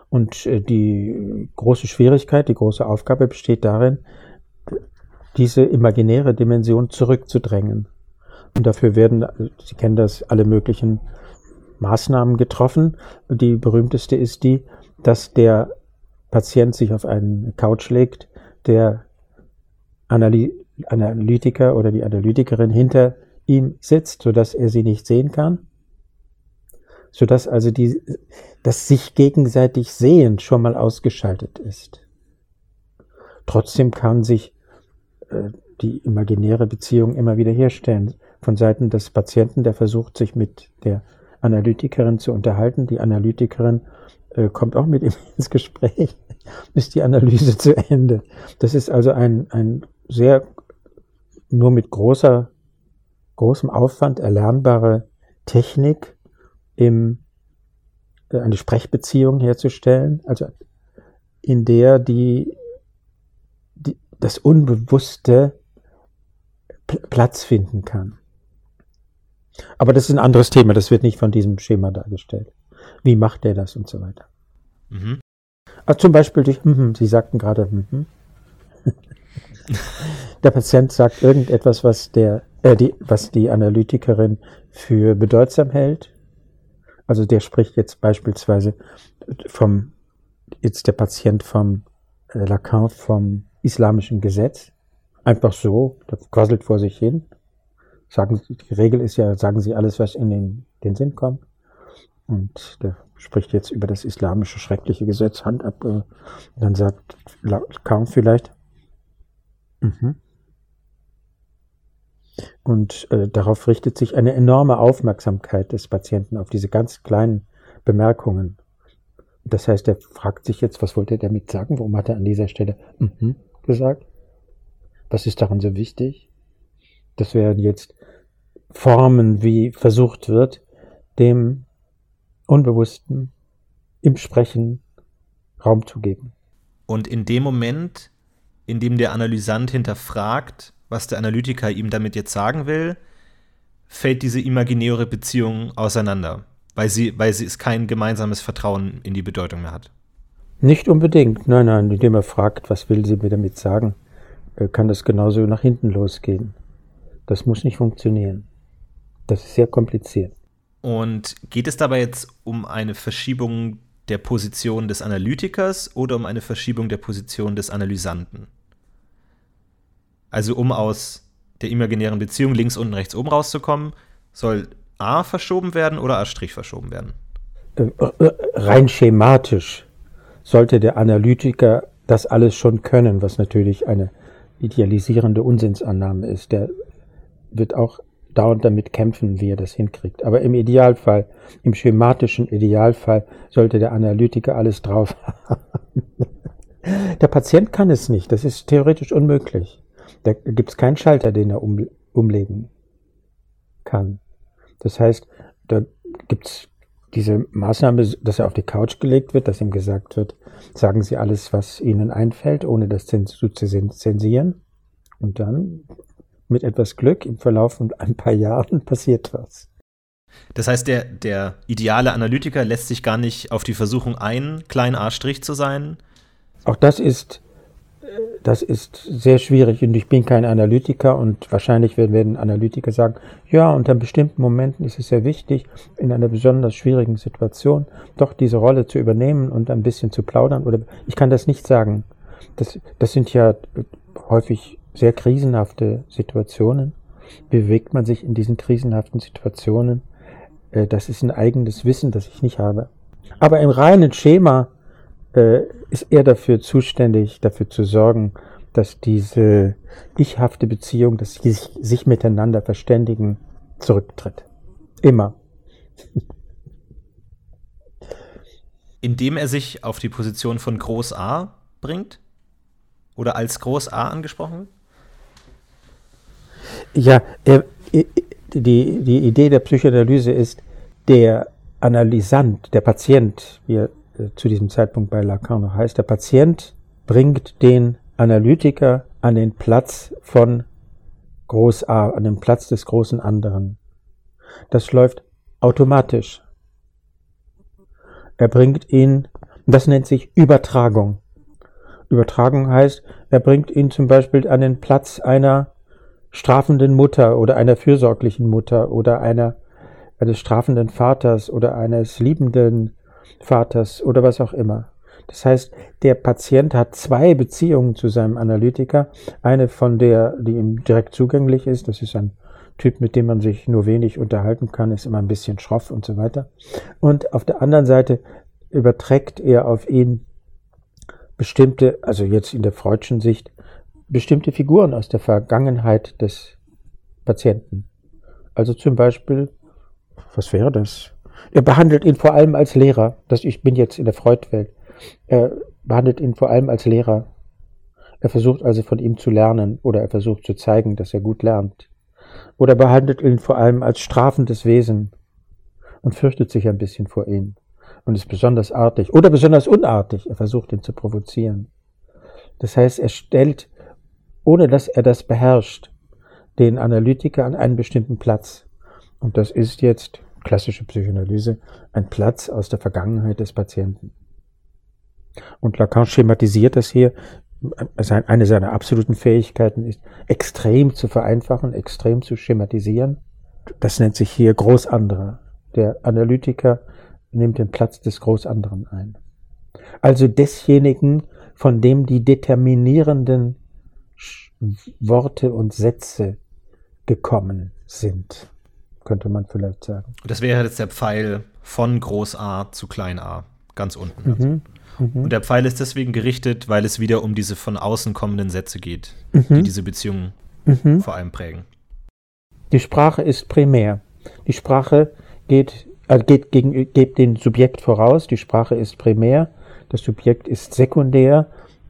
Und äh, die große Schwierigkeit, die große Aufgabe besteht darin, diese imaginäre Dimension zurückzudrängen. Und dafür werden, Sie kennen das, alle möglichen Maßnahmen getroffen. Die berühmteste ist die, dass der Patient sich auf einen Couch legt, der Analytiker oder die Analytikerin hinter ihm sitzt, sodass er sie nicht sehen kann, sodass also die, das sich gegenseitig sehen schon mal ausgeschaltet ist. Trotzdem kann sich äh, die imaginäre Beziehung immer wieder herstellen von Seiten des Patienten, der versucht, sich mit der Analytikerin zu unterhalten. Die Analytikerin äh, kommt auch mit ihm ins Gespräch, bis die Analyse zu Ende. Das ist also ein, ein sehr nur mit großer, großem Aufwand erlernbare Technik, im, äh, eine Sprechbeziehung herzustellen, also in der die, die das Unbewusste Platz finden kann. Aber das ist ein anderes Thema, das wird nicht von diesem Schema dargestellt. Wie macht der das und so weiter. Mhm. Also zum Beispiel durch, mm, Sie sagten gerade, mm, der Patient sagt irgendetwas, was der, äh, die, was die Analytikerin für bedeutsam hält. Also der spricht jetzt beispielsweise vom, jetzt der Patient vom äh, Lacan vom islamischen Gesetz. Einfach so, das quasselt vor sich hin. Sagen, die Regel ist ja, sagen Sie alles, was in den, den Sinn kommt. Und der spricht jetzt über das islamische schreckliche Gesetz, Hand ab. Äh, dann sagt Lacan vielleicht, Mhm. Und äh, darauf richtet sich eine enorme Aufmerksamkeit des Patienten auf diese ganz kleinen Bemerkungen. Das heißt, er fragt sich jetzt, was wollte er damit sagen? Warum hat er an dieser Stelle mhm gesagt? Was ist daran so wichtig? Das wären jetzt Formen, wie versucht wird, dem Unbewussten im Sprechen Raum zu geben. Und in dem Moment in dem der Analysant hinterfragt, was der Analytiker ihm damit jetzt sagen will, fällt diese imaginäre Beziehung auseinander, weil sie, weil sie es kein gemeinsames Vertrauen in die Bedeutung mehr hat. Nicht unbedingt, nein, nein, indem er fragt, was will sie mir damit sagen, äh, kann das genauso nach hinten losgehen. Das muss nicht funktionieren. Das ist sehr kompliziert. Und geht es dabei jetzt um eine Verschiebung der Position des Analytikers oder um eine Verschiebung der Position des Analysanten? Also um aus der imaginären Beziehung links, unten, rechts, oben rauszukommen, soll A verschoben werden oder A' verschoben werden? Äh, äh, rein schematisch sollte der Analytiker das alles schon können, was natürlich eine idealisierende Unsinnsannahme ist. Der wird auch dauernd damit kämpfen, wie er das hinkriegt. Aber im Idealfall, im schematischen Idealfall, sollte der Analytiker alles drauf haben. Der Patient kann es nicht. Das ist theoretisch unmöglich. Da gibt es keinen Schalter, den er um, umlegen kann. Das heißt, da gibt es diese Maßnahme, dass er auf die Couch gelegt wird, dass ihm gesagt wird, sagen Sie alles, was Ihnen einfällt, ohne das zu zensieren. Und dann, mit etwas Glück, im Verlauf von ein paar Jahren passiert was. Das heißt, der, der ideale Analytiker lässt sich gar nicht auf die Versuchung ein, klein A' zu sein? Auch das ist das ist sehr schwierig und ich bin kein Analytiker und wahrscheinlich werden Analytiker sagen, ja, unter bestimmten Momenten ist es sehr wichtig, in einer besonders schwierigen Situation doch diese Rolle zu übernehmen und ein bisschen zu plaudern oder ich kann das nicht sagen. Das, das sind ja häufig sehr krisenhafte Situationen. Bewegt man sich in diesen krisenhaften Situationen? Äh, das ist ein eigenes Wissen, das ich nicht habe. Aber im reinen Schema äh, ist er dafür zuständig, dafür zu sorgen, dass diese ichhafte Beziehung, dass sie sich, sich miteinander verständigen, zurücktritt. Immer. Indem er sich auf die Position von Groß A bringt? Oder als Groß A angesprochen Ja, die, die Idee der Psychoanalyse ist, der Analysant, der Patient, wie er äh, zu diesem Zeitpunkt bei Lacan noch heißt, der Patient bringt den Analytiker an den Platz von Groß A, an den Platz des großen anderen. Das läuft automatisch. Er bringt ihn, das nennt sich Übertragung. Übertragung heißt, er bringt ihn zum Beispiel an den Platz einer strafenden Mutter oder einer fürsorglichen Mutter oder einer, eines strafenden Vaters oder eines liebenden Vaters oder was auch immer. Das heißt, der Patient hat zwei Beziehungen zu seinem Analytiker. Eine von der, die ihm direkt zugänglich ist. Das ist ein Typ, mit dem man sich nur wenig unterhalten kann, ist immer ein bisschen schroff und so weiter. Und auf der anderen Seite überträgt er auf ihn bestimmte, also jetzt in der freudschen Sicht, bestimmte Figuren aus der Vergangenheit des Patienten. Also zum Beispiel, was wäre das? Er behandelt ihn vor allem als Lehrer. Das, ich bin jetzt in der Freudwelt. Er behandelt ihn vor allem als Lehrer. Er versucht also von ihm zu lernen oder er versucht zu zeigen, dass er gut lernt. Oder behandelt ihn vor allem als strafendes Wesen und fürchtet sich ein bisschen vor ihm und ist besonders artig oder besonders unartig. Er versucht ihn zu provozieren. Das heißt, er stellt, ohne dass er das beherrscht, den Analytiker an einen bestimmten Platz. Und das ist jetzt klassische Psychoanalyse, ein Platz aus der Vergangenheit des Patienten. Und Lacan schematisiert das hier. Eine seiner absoluten Fähigkeiten ist, extrem zu vereinfachen, extrem zu schematisieren. Das nennt sich hier Großanderer. Der Analytiker nimmt den Platz des Großanderen ein. Also desjenigen, von dem die determinierenden Worte und Sätze gekommen sind, könnte man vielleicht sagen. Das wäre jetzt der Pfeil von Groß A zu Klein a, ganz unten. Mhm. Also. Mhm. Und der Pfeil ist deswegen gerichtet, weil es wieder um diese von außen kommenden Sätze geht, mhm. die diese Beziehung mhm. vor allem prägen. Die Sprache ist primär. Die Sprache geht, also geht, gegen, geht dem Subjekt voraus. Die Sprache ist primär. Das Subjekt ist sekundär.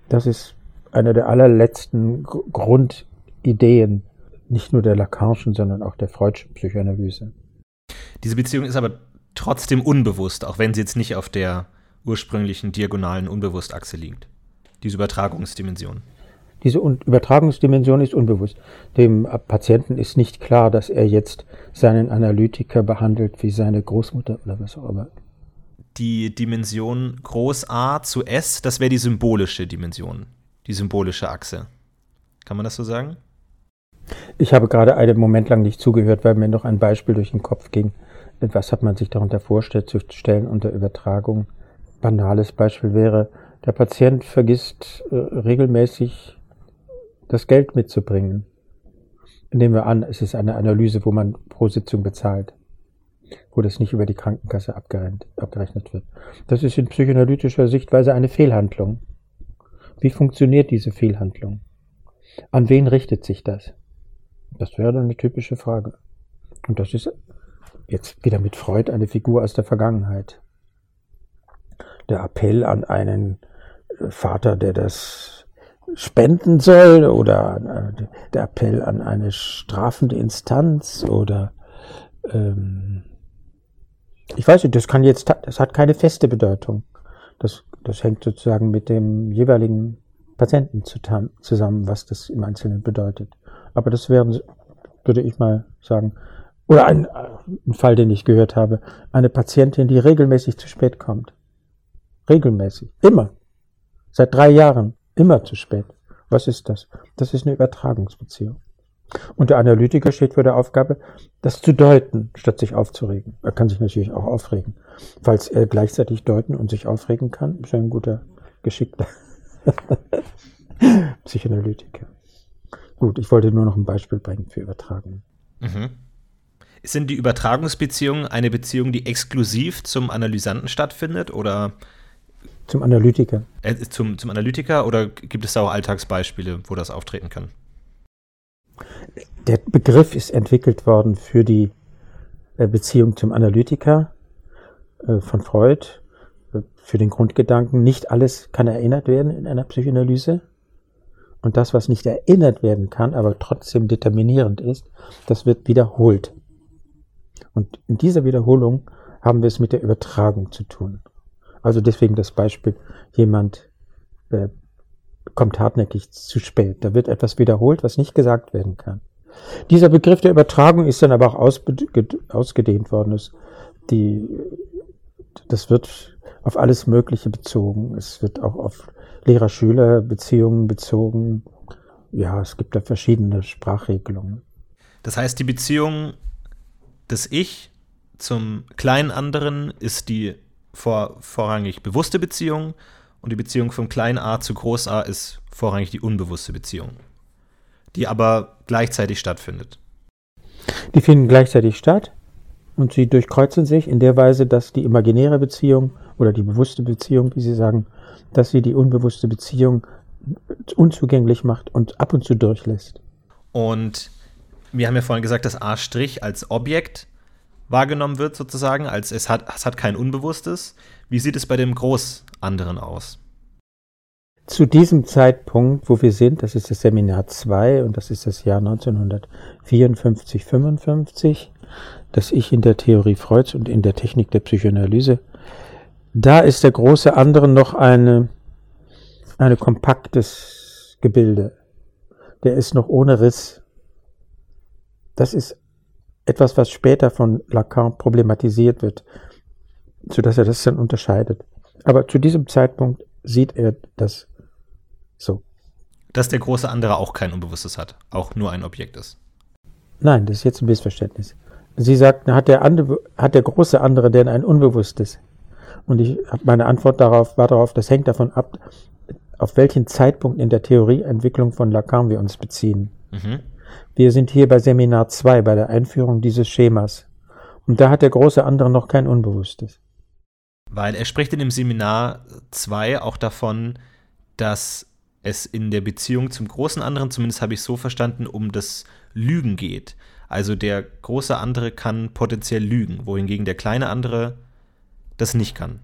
Das ist eine der allerletzten Grundideen, nicht nur der Lacanischen, sondern auch der Freudschen Psychoanalyse. Diese Beziehung ist aber trotzdem unbewusst, auch wenn sie jetzt nicht auf der ursprünglichen diagonalen Unbewusstachse liegt. Diese Übertragungsdimension. Diese Übertragungsdimension ist unbewusst. Dem Patienten ist nicht klar, dass er jetzt seinen Analytiker behandelt wie seine Großmutter oder was auch immer. Die Dimension Groß A zu S, das wäre die symbolische Dimension, die symbolische Achse. Kann man das so sagen? Ich habe gerade einen Moment lang nicht zugehört, weil mir noch ein Beispiel durch den Kopf ging. Was hat man sich darunter vorzustellen unter Übertragung? banales Beispiel wäre, der Patient vergisst äh, regelmäßig das Geld mitzubringen. Nehmen wir an, es ist eine Analyse, wo man pro Sitzung bezahlt, wo das nicht über die Krankenkasse abgerechnet wird. Das ist in psychoanalytischer Sichtweise eine Fehlhandlung. Wie funktioniert diese Fehlhandlung? An wen richtet sich das? Das wäre eine typische Frage. Und das ist jetzt wieder mit Freud eine Figur aus der Vergangenheit der Appell an einen äh, Vater, der das spenden soll oder äh, der Appell an eine strafende Instanz oder ähm, ich weiß nicht, das kann jetzt, das hat keine feste Bedeutung. Das, das hängt sozusagen mit dem jeweiligen Patienten zusammen, was das im Einzelnen bedeutet. Aber das wären, würde ich mal sagen, oder ein, ein Fall, den ich gehört habe, eine Patientin, die regelmäßig zu spät kommt. Regelmäßig. Immer. Seit drei Jahren. Immer zu spät. Was ist das? Das ist eine Übertragungsbeziehung. Und der Analytiker steht vor der Aufgabe, das zu deuten, statt sich aufzuregen. Er kann sich natürlich auch aufregen. Falls er gleichzeitig deuten und sich aufregen kann, ist er ein guter, geschickter Psychoanalytiker. Gut, ich wollte nur noch ein Beispiel bringen für Übertragung. Mhm. Sind die Übertragungsbeziehungen eine Beziehung, die exklusiv zum Analysanten stattfindet oder zum Analytiker. Äh, zum, zum Analytiker oder gibt es da auch Alltagsbeispiele, wo das auftreten kann? Der Begriff ist entwickelt worden für die äh, Beziehung zum Analytiker äh, von Freud, äh, für den Grundgedanken, nicht alles kann erinnert werden in einer Psychoanalyse. Und das, was nicht erinnert werden kann, aber trotzdem determinierend ist, das wird wiederholt. Und in dieser Wiederholung haben wir es mit der Übertragung zu tun. Also deswegen das Beispiel, jemand kommt hartnäckig zu spät. Da wird etwas wiederholt, was nicht gesagt werden kann. Dieser Begriff der Übertragung ist dann aber auch ausgedehnt worden. Die, das wird auf alles Mögliche bezogen. Es wird auch auf Lehrer-Schüler-Beziehungen bezogen. Ja, es gibt da verschiedene Sprachregelungen. Das heißt, die Beziehung des Ich zum kleinen anderen ist die vor, vorrangig bewusste Beziehung und die Beziehung vom kleinen a zu groß a ist vorrangig die unbewusste Beziehung, die aber gleichzeitig stattfindet. Die finden gleichzeitig statt und sie durchkreuzen sich in der Weise, dass die imaginäre Beziehung oder die bewusste Beziehung, wie Sie sagen, dass sie die unbewusste Beziehung unzugänglich macht und ab und zu durchlässt. Und wir haben ja vorhin gesagt, dass A' als Objekt wahrgenommen wird, sozusagen, als es hat, es hat kein Unbewusstes. Wie sieht es bei dem Großanderen aus? Zu diesem Zeitpunkt, wo wir sind, das ist das Seminar 2 und das ist das Jahr 1954, 55, das ich in der Theorie Freuds und in der Technik der Psychoanalyse, da ist der große andere noch eine, eine kompaktes Gebilde. Der ist noch ohne Riss. Das ist etwas, was später von Lacan problematisiert wird, sodass er das dann unterscheidet. Aber zu diesem Zeitpunkt sieht er das so. Dass der große andere auch kein Unbewusstes hat, auch nur ein Objekt ist. Nein, das ist jetzt ein Missverständnis. Sie sagt, hat der, andere, hat der große andere denn ein Unbewusstes? Und ich meine Antwort darauf war darauf, das hängt davon ab, auf welchen Zeitpunkt in der Theorieentwicklung von Lacan wir uns beziehen. Mhm. Wir sind hier bei Seminar 2, bei der Einführung dieses Schemas. Und da hat der große andere noch kein Unbewusstes. Weil er spricht in dem Seminar 2 auch davon, dass es in der Beziehung zum großen anderen, zumindest habe ich so verstanden, um das Lügen geht. Also der große andere kann potenziell lügen, wohingegen der kleine andere das nicht kann.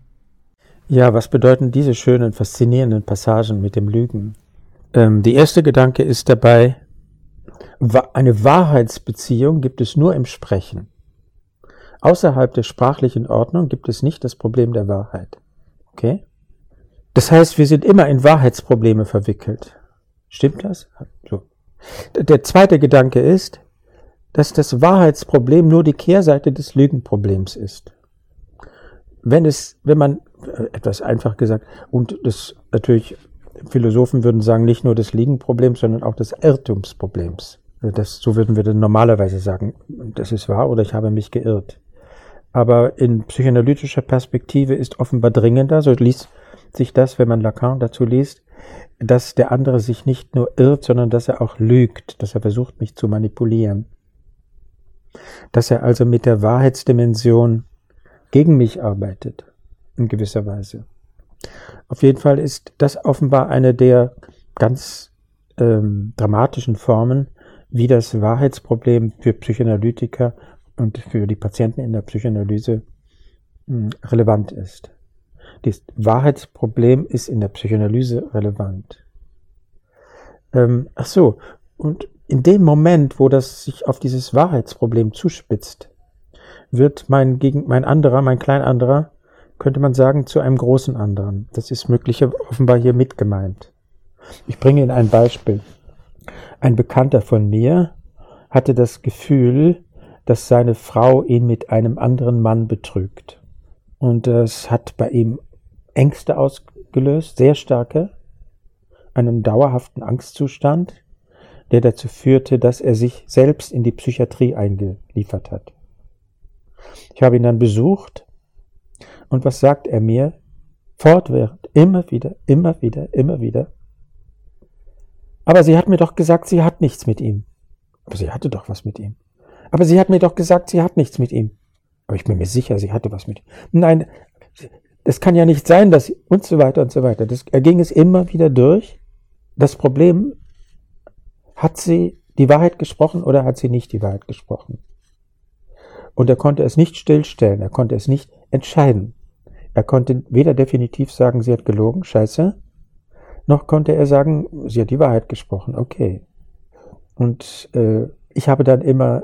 Ja, was bedeuten diese schönen, faszinierenden Passagen mit dem Lügen? Ähm, die erste Gedanke ist dabei, eine Wahrheitsbeziehung gibt es nur im Sprechen. Außerhalb der sprachlichen Ordnung gibt es nicht das Problem der Wahrheit. Okay? Das heißt, wir sind immer in Wahrheitsprobleme verwickelt. Stimmt das? So. Der zweite Gedanke ist, dass das Wahrheitsproblem nur die Kehrseite des Lügenproblems ist. Wenn es, wenn man, äh, etwas einfach gesagt, und das natürlich, Philosophen würden sagen, nicht nur des Lügenproblems, sondern auch des Irrtumsproblems. Das, so würden wir dann normalerweise sagen, das ist wahr oder ich habe mich geirrt. Aber in psychoanalytischer Perspektive ist offenbar dringender, so liest sich das, wenn man Lacan dazu liest, dass der andere sich nicht nur irrt, sondern dass er auch lügt, dass er versucht, mich zu manipulieren. Dass er also mit der Wahrheitsdimension gegen mich arbeitet, in gewisser Weise. Auf jeden Fall ist das offenbar eine der ganz ähm, dramatischen Formen, wie das Wahrheitsproblem für Psychoanalytiker und für die Patienten in der Psychoanalyse hm, relevant ist. Das Wahrheitsproblem ist in der Psychoanalyse relevant. Ähm, ach so, und in dem Moment, wo das sich auf dieses Wahrheitsproblem zuspitzt, wird mein, gegen, mein anderer, mein klein anderer, könnte man sagen, zu einem großen anderen. Das ist möglicherweise offenbar hier mit gemeint. Ich bringe Ihnen ein Beispiel. Ein Bekannter von mir hatte das Gefühl, dass seine Frau ihn mit einem anderen Mann betrügt. Und das hat bei ihm Ängste ausgelöst, sehr starke, einen dauerhaften Angstzustand, der dazu führte, dass er sich selbst in die Psychiatrie eingeliefert hat. Ich habe ihn dann besucht und was sagt er mir? Fortwährend, immer wieder, immer wieder, immer wieder. Aber sie hat mir doch gesagt, sie hat nichts mit ihm. Aber sie hatte doch was mit ihm. Aber sie hat mir doch gesagt, sie hat nichts mit ihm. Aber ich bin mir sicher, sie hatte was mit ihm. Nein, das kann ja nicht sein, dass sie, und so weiter und so weiter. Das, er ging es immer wieder durch. Das Problem, hat sie die Wahrheit gesprochen oder hat sie nicht die Wahrheit gesprochen? Und er konnte es nicht stillstellen, er konnte es nicht entscheiden. Er konnte weder definitiv sagen, sie hat gelogen, scheiße, noch konnte er sagen, sie hat die Wahrheit gesprochen, okay. Und äh, ich habe dann immer,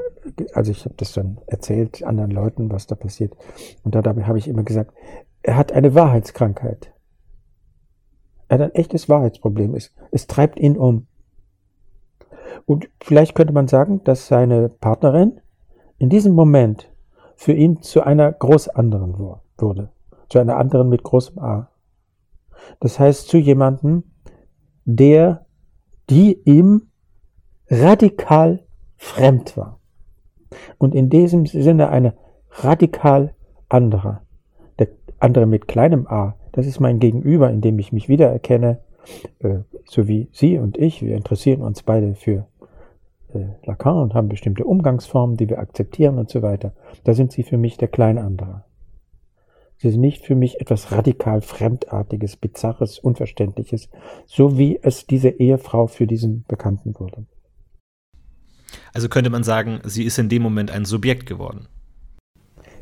also ich habe das dann erzählt anderen Leuten, was da passiert, und dabei habe ich immer gesagt, er hat eine Wahrheitskrankheit. Er hat ein echtes Wahrheitsproblem. Es, es treibt ihn um. Und vielleicht könnte man sagen, dass seine Partnerin in diesem Moment für ihn zu einer groß anderen wurde. Zu einer anderen mit großem A. Das heißt zu jemandem, der, die ihm radikal fremd war. Und in diesem Sinne eine radikal anderer. Der andere mit kleinem a, das ist mein Gegenüber, in dem ich mich wiedererkenne, äh, so wie Sie und ich. Wir interessieren uns beide für äh, Lacan und haben bestimmte Umgangsformen, die wir akzeptieren und so weiter. Da sind Sie für mich der Kleinanderer. Sie sind nicht für mich etwas radikal Fremdartiges, Bizarres, Unverständliches, so wie es diese Ehefrau für diesen Bekannten wurde. Also könnte man sagen, sie ist in dem Moment ein Subjekt geworden.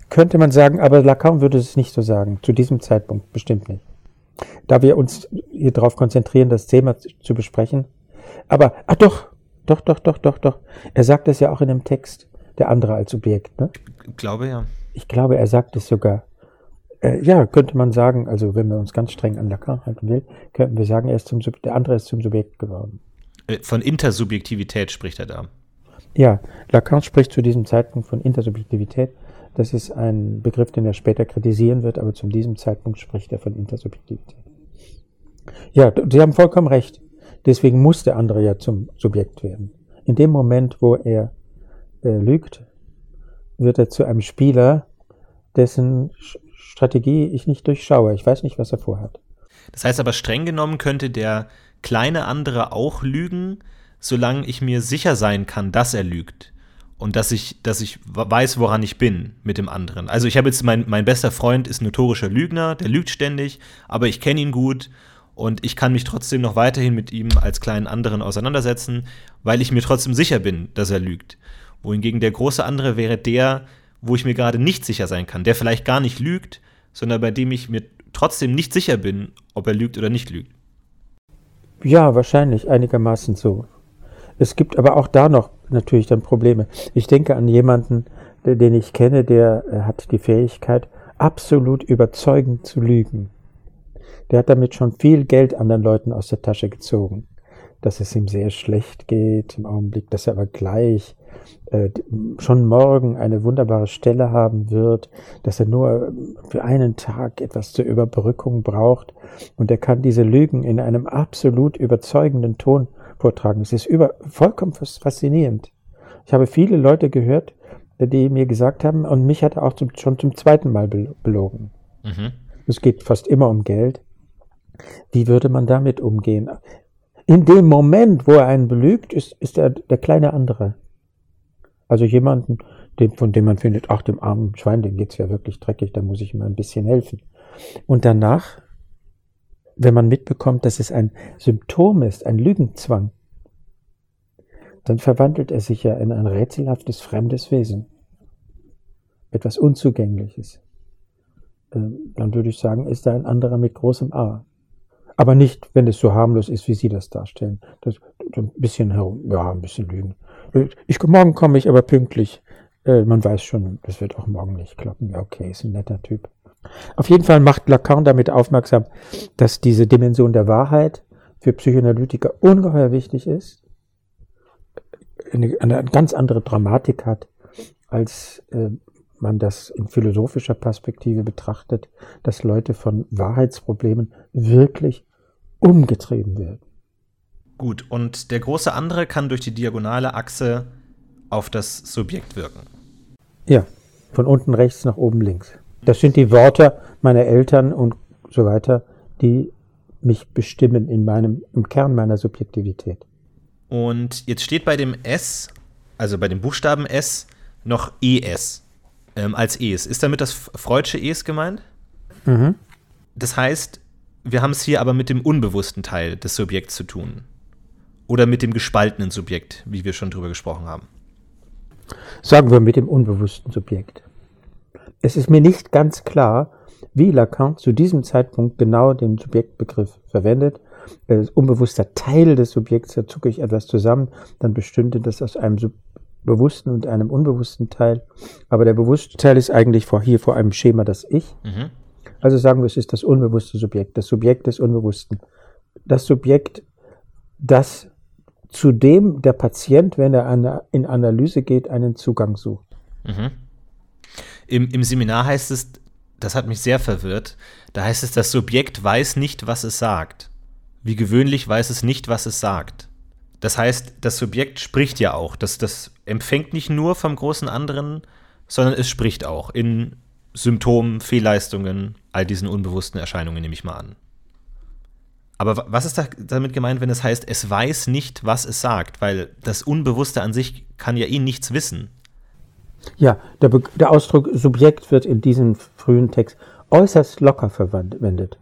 Könnte man sagen, aber Lacan würde es nicht so sagen, zu diesem Zeitpunkt bestimmt nicht. Da wir uns hier darauf konzentrieren, das Thema zu besprechen. Aber, ah doch, doch, doch, doch, doch, doch. Er sagt es ja auch in dem Text, der andere als Subjekt, ne? Ich glaube ja. Ich glaube, er sagt es sogar. Äh, ja, könnte man sagen, also wenn man uns ganz streng an Lacan halten will, könnten wir sagen, er ist zum, der andere ist zum Subjekt geworden. Äh, von Intersubjektivität spricht er da. Ja, Lacan spricht zu diesem Zeitpunkt von Intersubjektivität. Das ist ein Begriff, den er später kritisieren wird, aber zu diesem Zeitpunkt spricht er von Intersubjektivität. Ja, Sie haben vollkommen recht. Deswegen muss der andere ja zum Subjekt werden. In dem Moment, wo er äh, lügt, wird er zu einem Spieler, dessen Strategie ich nicht durchschaue. Ich weiß nicht, was er vorhat. Das heißt aber streng genommen könnte der kleine andere auch lügen, solange ich mir sicher sein kann, dass er lügt und dass ich, dass ich weiß, woran ich bin mit dem anderen. Also ich habe jetzt, mein, mein bester Freund ist notorischer Lügner, der lügt ständig, aber ich kenne ihn gut und ich kann mich trotzdem noch weiterhin mit ihm als kleinen anderen auseinandersetzen, weil ich mir trotzdem sicher bin, dass er lügt. Wohingegen der große andere wäre der, wo ich mir gerade nicht sicher sein kann, der vielleicht gar nicht lügt, sondern bei dem ich mir trotzdem nicht sicher bin, ob er lügt oder nicht lügt. Ja, wahrscheinlich einigermaßen so. Es gibt aber auch da noch natürlich dann Probleme. Ich denke an jemanden, den ich kenne, der äh, hat die Fähigkeit, absolut überzeugend zu lügen. Der hat damit schon viel Geld anderen Leuten aus der Tasche gezogen. Dass es ihm sehr schlecht geht im Augenblick, dass er aber gleich äh, schon morgen eine wunderbare Stelle haben wird, dass er nur für einen Tag etwas zur Überbrückung braucht und er kann diese Lügen in einem absolut überzeugenden Ton vortragen. Es ist über, vollkommen faszinierend. Ich habe viele Leute gehört, die mir gesagt haben, und mich hat er auch zum, schon zum zweiten Mal belogen. Mhm. Es geht fast immer um Geld. Wie würde man damit umgehen? In dem Moment, wo er einen belügt, ist, ist er der kleine andere. Also jemanden, den, von dem man findet, ach, dem armen Schwein, dem geht's ja wirklich dreckig, da muss ich ihm ein bisschen helfen. Und danach wenn man mitbekommt, dass es ein Symptom ist, ein Lügenzwang, dann verwandelt er sich ja in ein rätselhaftes, fremdes Wesen. Etwas Unzugängliches. Ähm, dann würde ich sagen, ist da ein anderer mit großem A. Aber nicht, wenn es so harmlos ist, wie Sie das darstellen. Das, ein bisschen herum, ja, ein bisschen lügen. Ich, morgen komme ich aber pünktlich. Äh, man weiß schon, das wird auch morgen nicht klappen. Ja, okay, ist ein netter Typ. Auf jeden Fall macht Lacan damit aufmerksam, dass diese Dimension der Wahrheit für Psychoanalytiker ungeheuer wichtig ist, eine, eine ganz andere Dramatik hat, als äh, man das in philosophischer Perspektive betrachtet, dass Leute von Wahrheitsproblemen wirklich umgetrieben werden. Gut, und der große andere kann durch die diagonale Achse auf das Subjekt wirken. Ja, von unten rechts nach oben links. Das sind die Worte meiner Eltern und so weiter, die mich bestimmen in meinem, im Kern meiner Subjektivität. Und jetzt steht bei dem S, also bei dem Buchstaben S, noch ES ähm, als Es. Ist damit das Freudsche Es gemeint? Mhm. Das heißt, wir haben es hier aber mit dem unbewussten Teil des Subjekts zu tun. Oder mit dem gespaltenen Subjekt, wie wir schon drüber gesprochen haben. Sagen wir mit dem unbewussten Subjekt. Es ist mir nicht ganz klar, wie Lacan zu diesem Zeitpunkt genau den Subjektbegriff verwendet. Als unbewusster Teil des Subjekts, da zucke ich etwas zusammen, dann bestünde das aus einem bewussten und einem unbewussten Teil. Aber der bewusste Teil ist eigentlich vor, hier vor einem Schema das Ich. Mhm. Also sagen wir, es ist das unbewusste Subjekt, das Subjekt des Unbewussten. das Subjekt, das zu dem der Patient, wenn er in Analyse geht, einen Zugang sucht. Mhm. Im, Im Seminar heißt es, das hat mich sehr verwirrt, da heißt es, das Subjekt weiß nicht, was es sagt. Wie gewöhnlich weiß es nicht, was es sagt. Das heißt, das Subjekt spricht ja auch. Das, das empfängt nicht nur vom großen anderen, sondern es spricht auch in Symptomen, Fehlleistungen, all diesen unbewussten Erscheinungen, nehme ich mal an. Aber was ist da damit gemeint, wenn es heißt, es weiß nicht, was es sagt? Weil das Unbewusste an sich kann ja eh nichts wissen. Ja, der, der Ausdruck Subjekt wird in diesem frühen Text äußerst locker verwendet.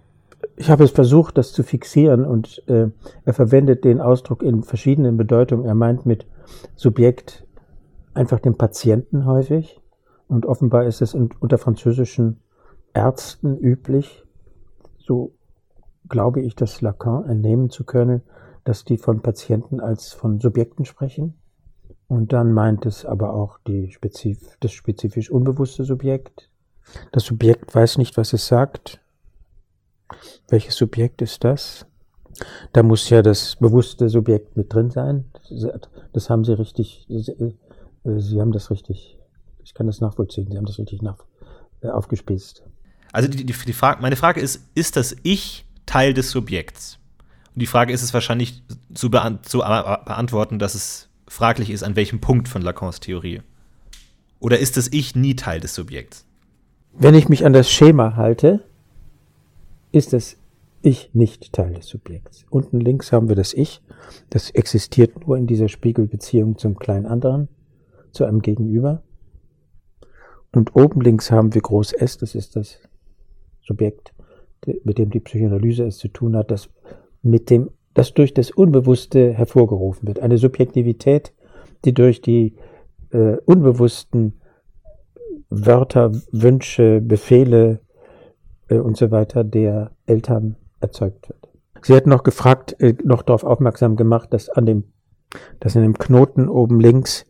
Ich habe es versucht, das zu fixieren und äh, er verwendet den Ausdruck in verschiedenen Bedeutungen. Er meint mit Subjekt einfach den Patienten häufig und offenbar ist es in, unter französischen Ärzten üblich, so glaube ich, dass Lacan entnehmen zu können, dass die von Patienten als von Subjekten sprechen. Und dann meint es aber auch spezif das spezifisch unbewusste Subjekt. Das Subjekt weiß nicht, was es sagt. Welches Subjekt ist das? Da muss ja das bewusste Subjekt mit drin sein. Das haben Sie richtig, Sie haben das richtig, ich kann das nachvollziehen, Sie haben das richtig nach, äh, aufgespießt. Also die, die, die Frage, meine Frage ist, ist das Ich Teil des Subjekts? Und die Frage ist es wahrscheinlich zu, beant zu beantworten, dass es fraglich ist, an welchem Punkt von Lacans Theorie. Oder ist das Ich nie Teil des Subjekts? Wenn ich mich an das Schema halte, ist das Ich nicht Teil des Subjekts. Unten links haben wir das Ich. Das existiert nur in dieser Spiegelbeziehung zum kleinen anderen, zu einem Gegenüber. Und oben links haben wir Groß S, das ist das Subjekt, mit dem die Psychoanalyse es zu tun hat, das mit dem, das durch das Unbewusste hervorgerufen wird. Eine Subjektivität, die durch die äh, unbewussten Wörter, Wünsche, Befehle äh, und so weiter der Eltern erzeugt wird. Sie hat noch gefragt, äh, noch darauf aufmerksam gemacht, dass an dem, dass in dem Knoten oben links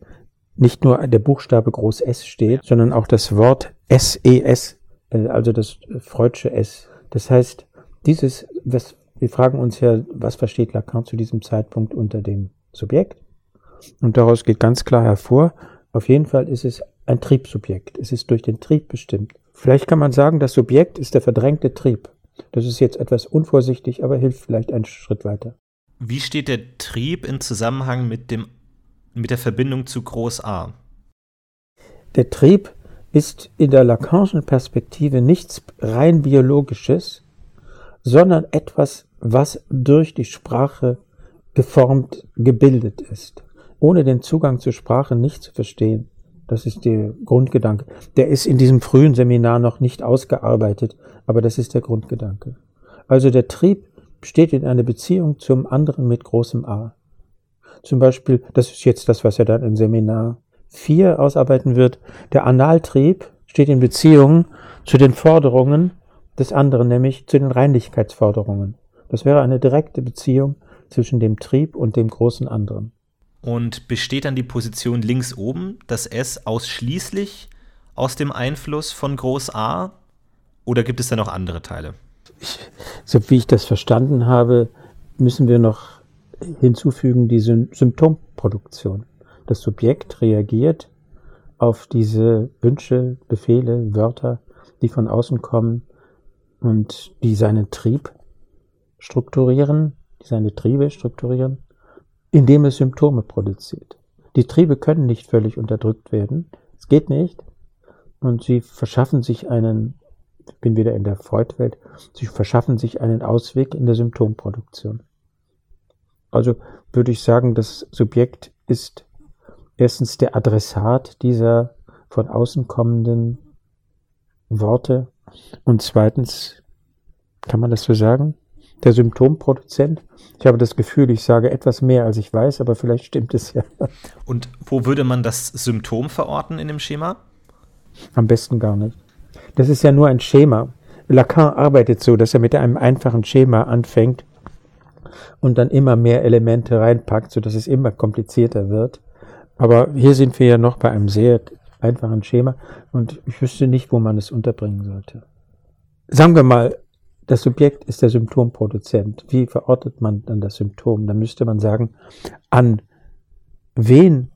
nicht nur der Buchstabe groß S steht, sondern auch das Wort SES, äh, also das Freudsche S das heißt, dieses, was, wir fragen uns ja, was versteht Lacan zu diesem Zeitpunkt unter dem Subjekt? Und daraus geht ganz klar hervor, auf jeden Fall ist es ein Triebsubjekt. Es ist durch den Trieb bestimmt. Vielleicht kann man sagen, das Subjekt ist der verdrängte Trieb. Das ist jetzt etwas unvorsichtig, aber hilft vielleicht einen Schritt weiter. Wie steht der Trieb in Zusammenhang mit, dem, mit der Verbindung zu Groß A? Der Trieb ist in der Lacanischen Perspektive nichts rein biologisches, sondern etwas, was durch die Sprache geformt, gebildet ist. Ohne den Zugang zur Sprache nicht zu verstehen. Das ist der Grundgedanke. Der ist in diesem frühen Seminar noch nicht ausgearbeitet, aber das ist der Grundgedanke. Also der Trieb steht in einer Beziehung zum anderen mit großem A. Zum Beispiel, das ist jetzt das, was er dann im Seminar 4 ausarbeiten wird, der Analtrieb steht in Beziehung zu den Forderungen des anderen, nämlich zu den Reinlichkeitsforderungen. Das wäre eine direkte Beziehung zwischen dem Trieb und dem großen anderen. Und besteht dann die Position links oben, das S ausschließlich aus dem Einfluss von Groß A? Oder gibt es da noch andere Teile? Ich, so wie ich das verstanden habe, müssen wir noch hinzufügen die Symptomproduktion. Das Subjekt reagiert auf diese Wünsche, Befehle, Wörter, die von außen kommen und die seinen Trieb strukturieren, die seine Triebe strukturieren, indem es Symptome produziert. Die Triebe können nicht völlig unterdrückt werden. Es geht nicht. Und sie verschaffen sich einen, ich bin wieder in der Freud-Welt, sie verschaffen sich einen Ausweg in der Symptomproduktion. Also würde ich sagen, das Subjekt ist erstens der Adressat dieser von außen kommenden Worte und zweitens, kann man das so sagen, der Symptomproduzent. Ich habe das Gefühl, ich sage etwas mehr, als ich weiß, aber vielleicht stimmt es ja. Und wo würde man das Symptom verorten in dem Schema? Am besten gar nicht. Das ist ja nur ein Schema. Lacan arbeitet so, dass er mit einem einfachen Schema anfängt und dann immer mehr Elemente reinpackt, sodass es immer komplizierter wird. Aber hier sind wir ja noch bei einem sehr einfachen Schema und ich wüsste nicht, wo man es unterbringen sollte. Sagen wir mal, das Subjekt ist der Symptomproduzent. Wie verortet man dann das Symptom? Dann müsste man sagen, an wen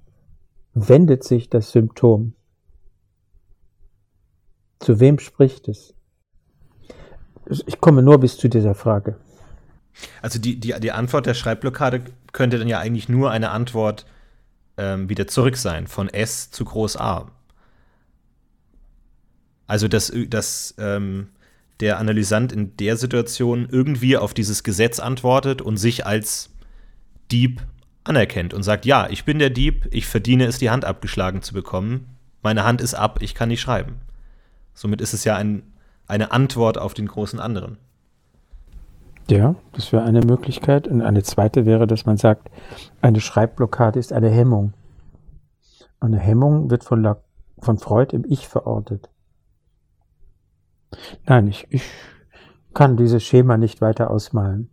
wendet sich das Symptom? Zu wem spricht es? Ich komme nur bis zu dieser Frage. Also die, die, die Antwort der Schreibblockade könnte dann ja eigentlich nur eine Antwort ähm, wieder zurück sein, von S zu Groß A. Also dass, dass ähm, der Analysant in der Situation irgendwie auf dieses Gesetz antwortet und sich als Dieb anerkennt und sagt, ja, ich bin der Dieb, ich verdiene es, die Hand abgeschlagen zu bekommen, meine Hand ist ab, ich kann nicht schreiben. Somit ist es ja ein, eine Antwort auf den großen anderen. Ja, das wäre eine Möglichkeit. Und eine zweite wäre, dass man sagt, eine Schreibblockade ist eine Hemmung. Eine Hemmung wird von, La von Freud im Ich verortet. Nein, ich, ich kann dieses Schema nicht weiter ausmalen.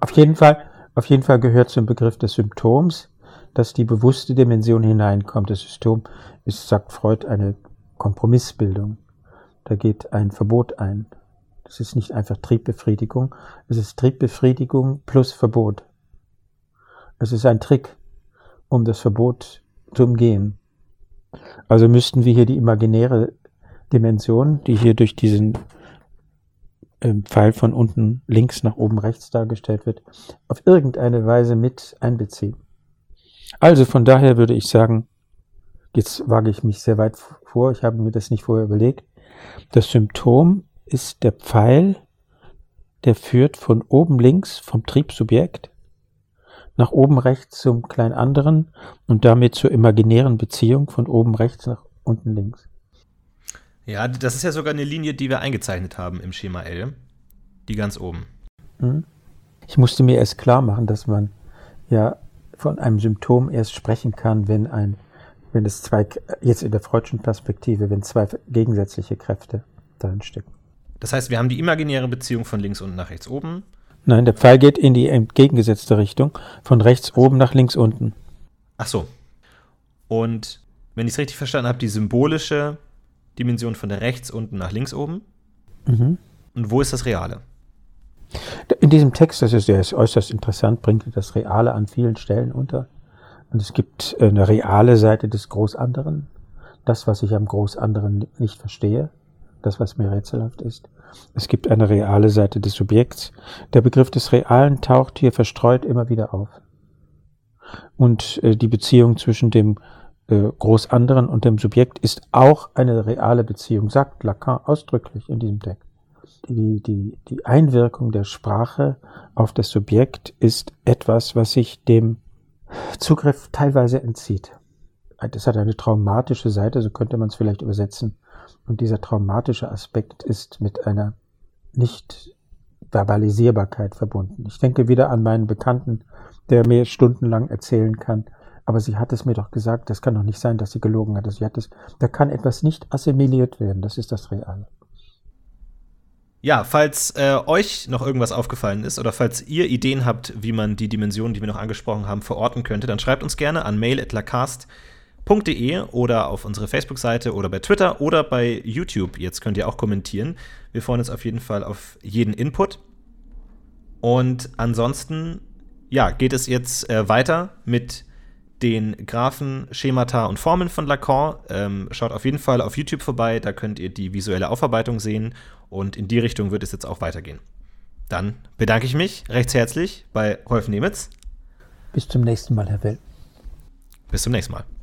Auf jeden Fall, auf jeden Fall gehört zum Begriff des Symptoms, dass die bewusste Dimension hineinkommt. Das Symptom ist, sagt Freud, eine Kompromissbildung. Da geht ein Verbot ein. Das ist nicht einfach Triebbefriedigung, es ist Triebbefriedigung plus Verbot. Es ist ein Trick, um das Verbot zu umgehen. Also müssten wir hier die imaginäre Dimension, die hier durch diesen ähm, Pfeil von unten links nach oben rechts dargestellt wird, auf irgendeine Weise mit einbeziehen. Also von daher würde ich sagen, jetzt wage ich mich sehr weit vor, ich habe mir das nicht vorher überlegt, das Symptom ist der Pfeil, der führt von oben links vom Triebsubjekt nach oben rechts zum kleinen anderen und damit zur imaginären Beziehung von oben rechts nach unten links. Ja, das ist ja sogar eine Linie, die wir eingezeichnet haben im Schema L. Die ganz oben. Mhm. Ich musste mir erst klar machen, dass man ja von einem Symptom erst sprechen kann, wenn ein, wenn es zwei, jetzt in der freudschen Perspektive, wenn zwei gegensätzliche Kräfte darin stecken. Das heißt, wir haben die imaginäre Beziehung von links unten nach rechts oben. Nein, der Pfeil geht in die entgegengesetzte Richtung, von rechts oben nach links unten. Ach so. Und wenn ich es richtig verstanden habe, die symbolische Dimension von der rechts unten nach links oben. Mhm. Und wo ist das Reale? In diesem Text, das ist, der ist äußerst interessant, bringt das Reale an vielen Stellen unter. Und es gibt eine reale Seite des Großanderen, das, was ich am Großanderen nicht verstehe das, was mir rätselhaft ist. Es gibt eine reale Seite des Subjekts. Der Begriff des Realen taucht hier verstreut immer wieder auf. Und äh, die Beziehung zwischen dem äh, Großanderen und dem Subjekt ist auch eine reale Beziehung, sagt Lacan ausdrücklich in diesem Text. Die, die, die Einwirkung der Sprache auf das Subjekt ist etwas, was sich dem Zugriff teilweise entzieht. Das hat eine traumatische Seite, so könnte man es vielleicht übersetzen. Und dieser traumatische Aspekt ist mit einer nicht Verbalisierbarkeit verbunden. Ich denke wieder an meinen Bekannten, der mir stundenlang erzählen kann, aber sie hat es mir doch gesagt, das kann doch nicht sein, dass sie gelogen hat. Sie hat es, da kann etwas nicht assimiliert werden, das ist das Reale. Ja, falls äh, euch noch irgendwas aufgefallen ist oder falls ihr Ideen habt, wie man die Dimensionen, die wir noch angesprochen haben, verorten könnte, dann schreibt uns gerne an mail.lacast.de www.ftf.de oder auf unsere Facebook-Seite oder bei Twitter oder bei YouTube. Jetzt könnt ihr auch kommentieren. Wir freuen uns auf jeden Fall auf jeden Input. Und ansonsten, ja, geht es jetzt äh, weiter mit den Graphen, Schemata und Formeln von Lacan. Ähm, schaut auf jeden Fall auf YouTube vorbei, da könnt ihr die visuelle Aufarbeitung sehen und in die Richtung wird es jetzt auch weitergehen. Dann bedanke ich mich recht herzlich bei Rolf Nemitz. Bis zum nächsten Mal, Herr Will. Bis zum nächsten Mal.